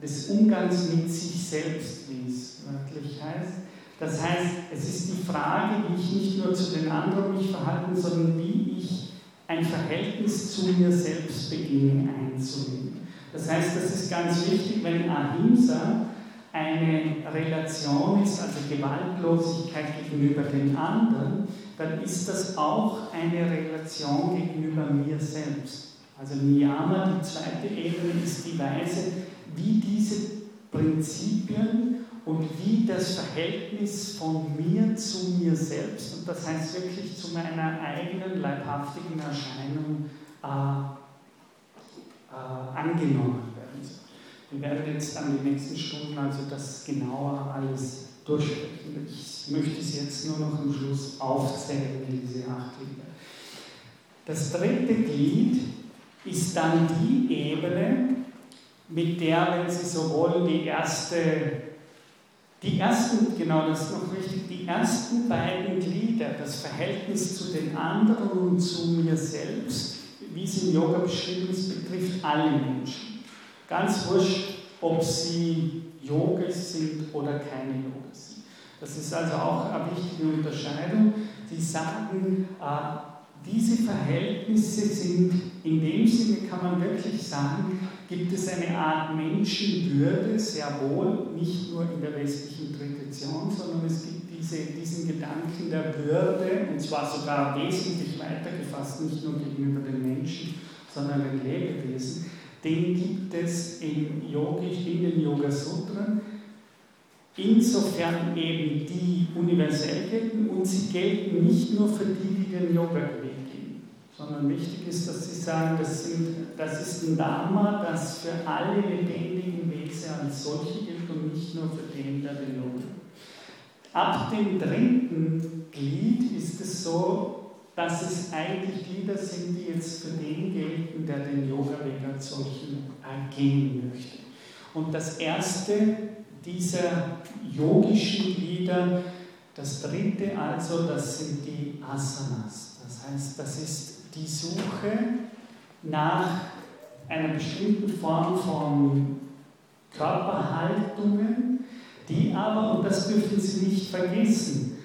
Speaker 1: des Umgangs mit sich selbst, wie es wörtlich heißt. Das heißt, es ist die Frage, wie ich nicht nur zu den anderen mich verhalte, sondern wie ich ein Verhältnis zu mir selbst beginne einzunehmen. Das heißt, das ist ganz wichtig, wenn Ahimsa eine Relation ist, also Gewaltlosigkeit gegenüber den anderen, dann ist das auch eine Relation gegenüber mir selbst. Also Niyama, die zweite Ebene, ist die Weise, wie diese Prinzipien und wie das Verhältnis von mir zu mir selbst, und das heißt wirklich zu meiner eigenen leibhaftigen Erscheinung, äh, äh, angenommen werden soll. Wir werden jetzt dann die nächsten Stunden also das genauer alles durchsprechen. Ich möchte es jetzt nur noch am Schluss aufzählen, diese acht Glieder. Das dritte Glied ist dann die Ebene, mit der, wenn Sie so wollen, die erste die ersten, genau das ist noch wichtig, die ersten beiden Glieder, das Verhältnis zu den anderen und zu mir selbst, wie es im Yoga beschrieben ist, betrifft alle Menschen. Ganz wurscht, ob sie Yogis sind oder keine Yogis sind. Das ist also auch eine wichtige Unterscheidung. Die sagen, äh, diese Verhältnisse sind, in dem Sinne kann man wirklich sagen, gibt es eine Art Menschenwürde, sehr wohl, nicht nur in der westlichen Tradition, sondern es gibt diese, diesen Gedanken der Würde, und zwar sogar wesentlich weiter gefasst, nicht nur gegenüber den Menschen, sondern den Lebewesen, den gibt es im Yogisch, in den Yoga Sutren, insofern eben die universell gelten und sie gelten nicht nur für die, die den Yoga-Weg gehen, sondern wichtig ist, dass sie sagen, das, sind, das ist ein Dharma, das für alle lebendigen Wesen als solche gilt und nicht nur für den, der den Yoga Ab dem dritten Glied ist es so, dass es eigentlich Glieder sind, die jetzt für den gelten, der den Yoga-Weg als solchen ergehen möchte. Und das erste dieser yogischen Glieder, das dritte also, das sind die Asanas. Das heißt, das ist die Suche nach einer bestimmten Form von Körperhaltungen, die aber, und das dürfen Sie nicht vergessen,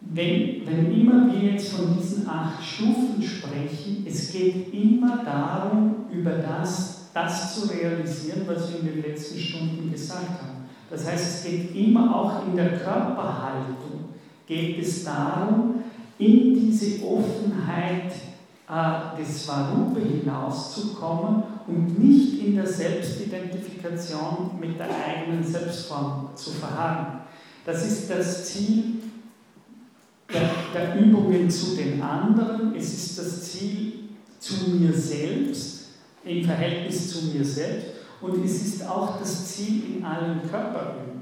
Speaker 1: wenn, wenn immer wir jetzt von diesen acht Stufen sprechen, es geht immer darum, über das, das zu realisieren, was wir in den letzten Stunden gesagt haben. Das heißt, es geht immer auch in der Körperhaltung, geht es darum, in diese Offenheit des Svarupa hinauszukommen und nicht in der Selbstidentifikation mit der eigenen Selbstform zu verharren. Das ist das Ziel der, der Übungen zu den anderen, es ist das Ziel zu mir selbst, im Verhältnis zu mir selbst und es ist auch das Ziel in allen Körperübungen.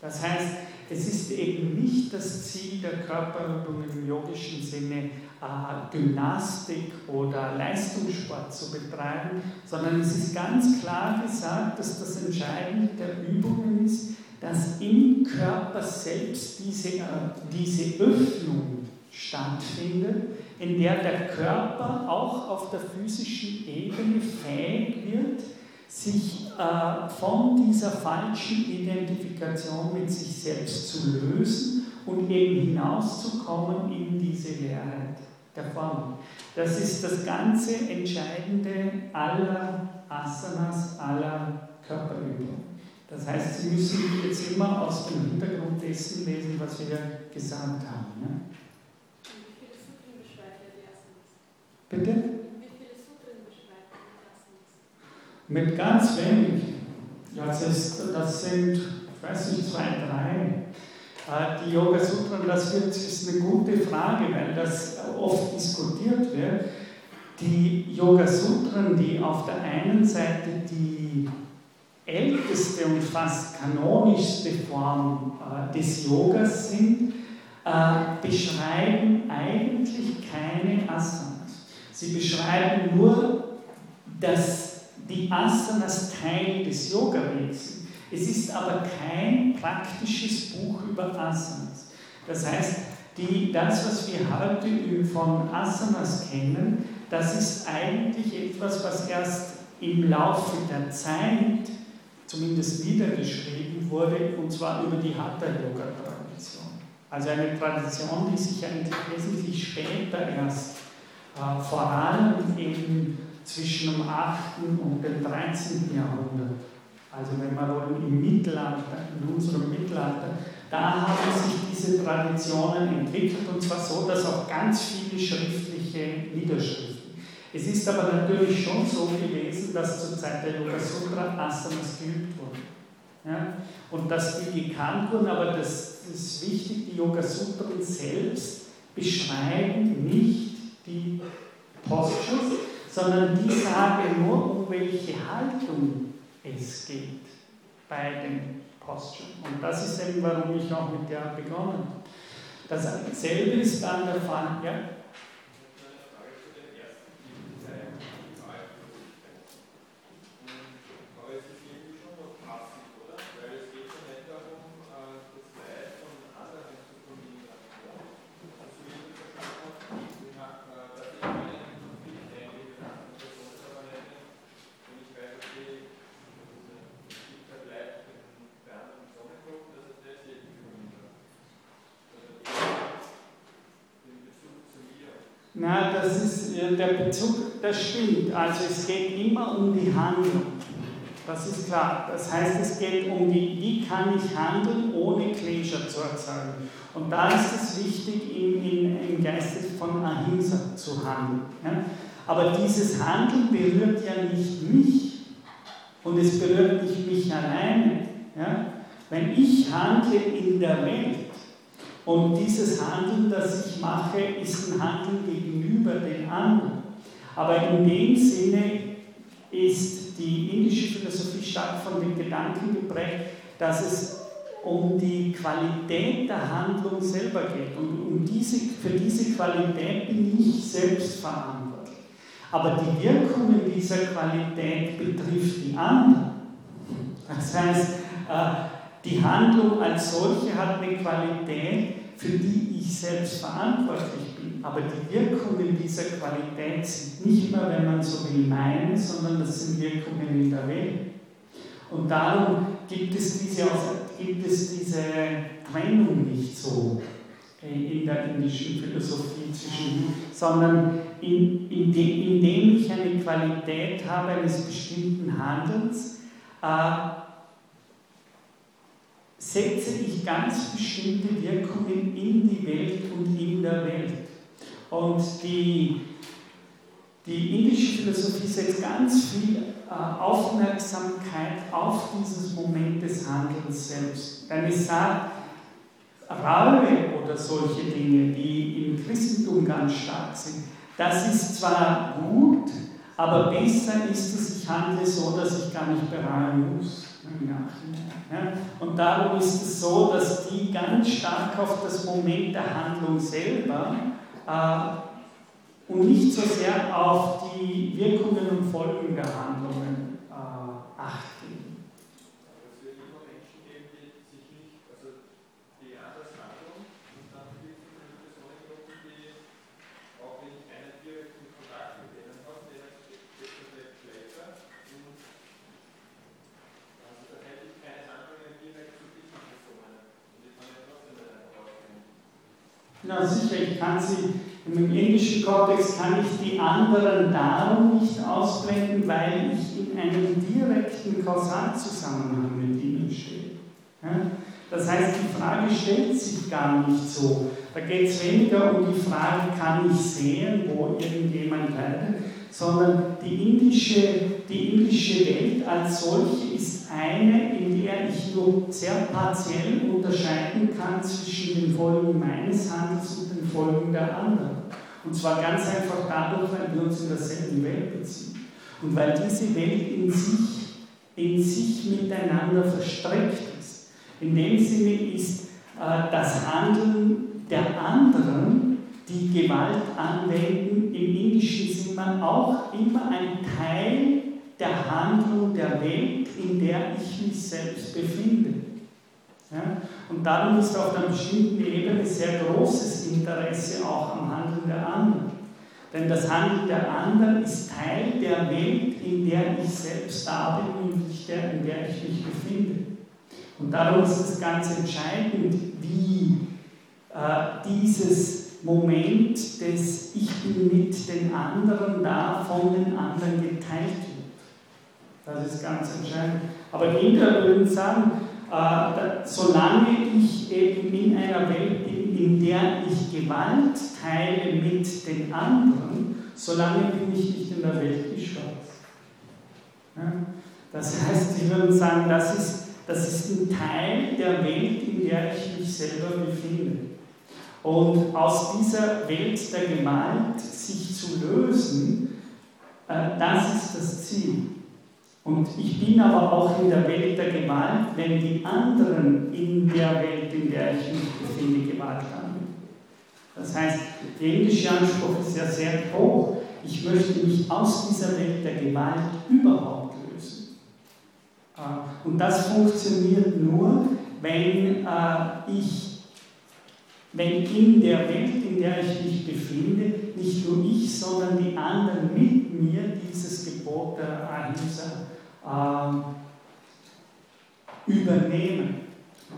Speaker 1: Das heißt, es ist eben nicht das Ziel der Körperübung im yogischen Sinne, äh, Gymnastik oder Leistungssport zu betreiben, sondern es ist ganz klar gesagt, dass das Entscheidende der Übungen ist, dass im Körper selbst diese, äh, diese Öffnung stattfindet, in der der Körper auch auf der physischen Ebene fähig wird, sich äh, von dieser falschen Identifikation mit sich selbst zu lösen und eben hinauszukommen in diese Leerheit der Formen. Das ist das ganze Entscheidende aller Asanas, aller Körperübungen. Das heißt, Sie müssen jetzt immer aus dem Hintergrund dessen lesen, was wir gesagt haben. Ne? Bitte? Mit ganz wenig. Das, ist, das sind, ich weiß nicht, zwei, drei. Äh, die Yoga Sutren, das wird, ist eine gute Frage, weil das oft diskutiert wird. Die Yoga Sutren, die auf der einen Seite die älteste und fast kanonischste Form äh, des Yogas sind, äh, beschreiben eigentlich keine Asanas. Sie beschreiben nur das die Asanas Teil des Yoga-Wegs. Es ist aber kein praktisches Buch über Asanas. Das heißt, die, das, was wir heute von Asanas kennen, das ist eigentlich etwas, was erst im Laufe der Zeit zumindest niedergeschrieben wurde, und zwar über die Hatha-Yoga-Tradition. Also eine Tradition, die sich eigentlich wesentlich später erst äh, vor allem eben zwischen dem 8. und dem 13. Jahrhundert, also wenn wir wollen im Mittelalter, in unserem Mittelalter, da haben sich diese Traditionen entwickelt und zwar so, dass auch ganz viele schriftliche Niederschriften. Es ist aber natürlich schon so gewesen, dass zur Zeit der Yoga Sutra Asanas geübt wurden. Ja? Und dass die gekannt wurden, aber das, ist wichtig, die Yoga Sutren selbst beschreiben nicht die Postures, sondern die sagen nur, um welche Haltung es geht bei dem Posture. Und das ist eben, warum ich auch mit der begonnen habe. Dasselbe ist dann der Fall, ja? Na, das ist äh, der Bezug, das stimmt. Also es geht immer um die Handlung. Das ist klar. Das heißt, es geht um die, wie kann ich handeln, ohne Klescher zu erzeugen. Und da ist es wichtig, im, im, im Geiste von Ahimsa zu handeln. Ja? Aber dieses Handeln berührt ja nicht mich. Und es berührt nicht mich alleine. Ja? Wenn ich handle in der Welt und dieses Handeln, das ich mache, ist ein Handeln gegenüber den anderen. Aber in dem Sinne ist die indische Philosophie stark von dem Gedanken geprägt, dass es um die Qualität der Handlung selber geht. Und um diese, für diese Qualität bin ich selbst verantwortlich. Aber die Wirkungen dieser Qualität betrifft die anderen. Das heißt, äh, die Handlung als solche hat eine Qualität, für die ich selbst verantwortlich. Aber die Wirkungen dieser Qualität sind nicht mehr, wenn man so will, meine, sondern das sind Wirkungen in der Welt. Und darum gibt es diese, gibt es diese Trennung nicht so in der indischen Philosophie zwischen, sondern in, in de, indem ich eine Qualität habe eines bestimmten Handelns, äh, setze ich ganz bestimmte Wirkungen in die Welt und in der Welt. Und die, die indische Philosophie setzt ganz viel äh, Aufmerksamkeit auf dieses Moment des Handelns selbst. Wenn ich sage, Raue oder solche Dinge, die im Christentum ganz stark sind, das ist zwar gut, aber besser ist es, ich handle so, dass ich gar nicht bereuen muss. Ja? Und darum ist es so, dass die ganz stark auf das Moment der Handlung selber und nicht so sehr auf die Wirkungen und Folgen der Handlungen Na sicher, ich kann sie, im englischen Kontext kann ich die anderen darum nicht ausblenden, weil ich in einem direkten Kausalzusammenhang mit ihnen stehe. Ja? Das heißt, die Frage stellt sich gar nicht so. Da geht es weniger um die Frage, kann ich sehen, wo irgendjemand leidet, sondern die indische, die indische Welt als solche ist eine, in der ich nur sehr partiell unterscheiden kann zwischen den Folgen meines Handels und den Folgen der anderen. Und zwar ganz einfach dadurch, weil wir uns in derselben Welt beziehen. Und weil diese Welt in sich, in sich miteinander verstrickt ist. In dem Sinne ist äh, das Handeln der anderen, die Gewalt anwenden, im indischen Sinne auch immer ein Teil der Handlung der Welt, in der ich mich selbst befinde. Ja? Und darum ist auf einer bestimmten Ebene sehr großes Interesse auch am Handeln der anderen. Denn das Handeln der anderen ist Teil der Welt, in der ich selbst da bin und in der ich mich befinde. Und darum ist es ganz entscheidend, wie äh, dieses Moment des Ich bin mit den anderen da von den anderen geteilt. Das ist ganz entscheidend. Aber die Inder würden sagen, äh, solange ich eben in einer Welt bin, in der ich Gewalt teile mit den anderen, solange bin ich nicht in der Welt geschützt. Ja? Das heißt, sie würden sagen, das ist, das ist ein Teil der Welt, in der ich mich selber befinde. Und aus dieser Welt der Gewalt sich zu lösen, äh, das ist das Ziel. Und ich bin aber auch in der Welt der Gewalt, wenn die anderen in der Welt, in der ich mich befinde, Gewalt haben. Das heißt, der indische Anspruch ist ja sehr hoch. Ich möchte mich aus dieser Welt der Gewalt überhaupt lösen. Äh, und das funktioniert nur, wenn äh, ich, wenn in der Welt, in der ich mich befinde, nicht nur ich, sondern die anderen mit mir dieses Gebot der Ahimsa ähm, übernehmen.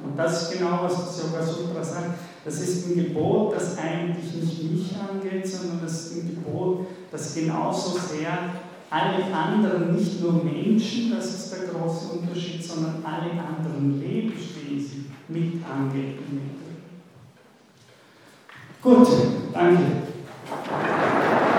Speaker 1: Und das ist genau, was das Yoga Sutra sagt. Das ist ein Gebot, das eigentlich nicht mich angeht, sondern das ist ein Gebot, das genauso sehr alle anderen, nicht nur Menschen, das ist der große Unterschied, sondern alle anderen Lebenswesen mit angeht. Gut, danke.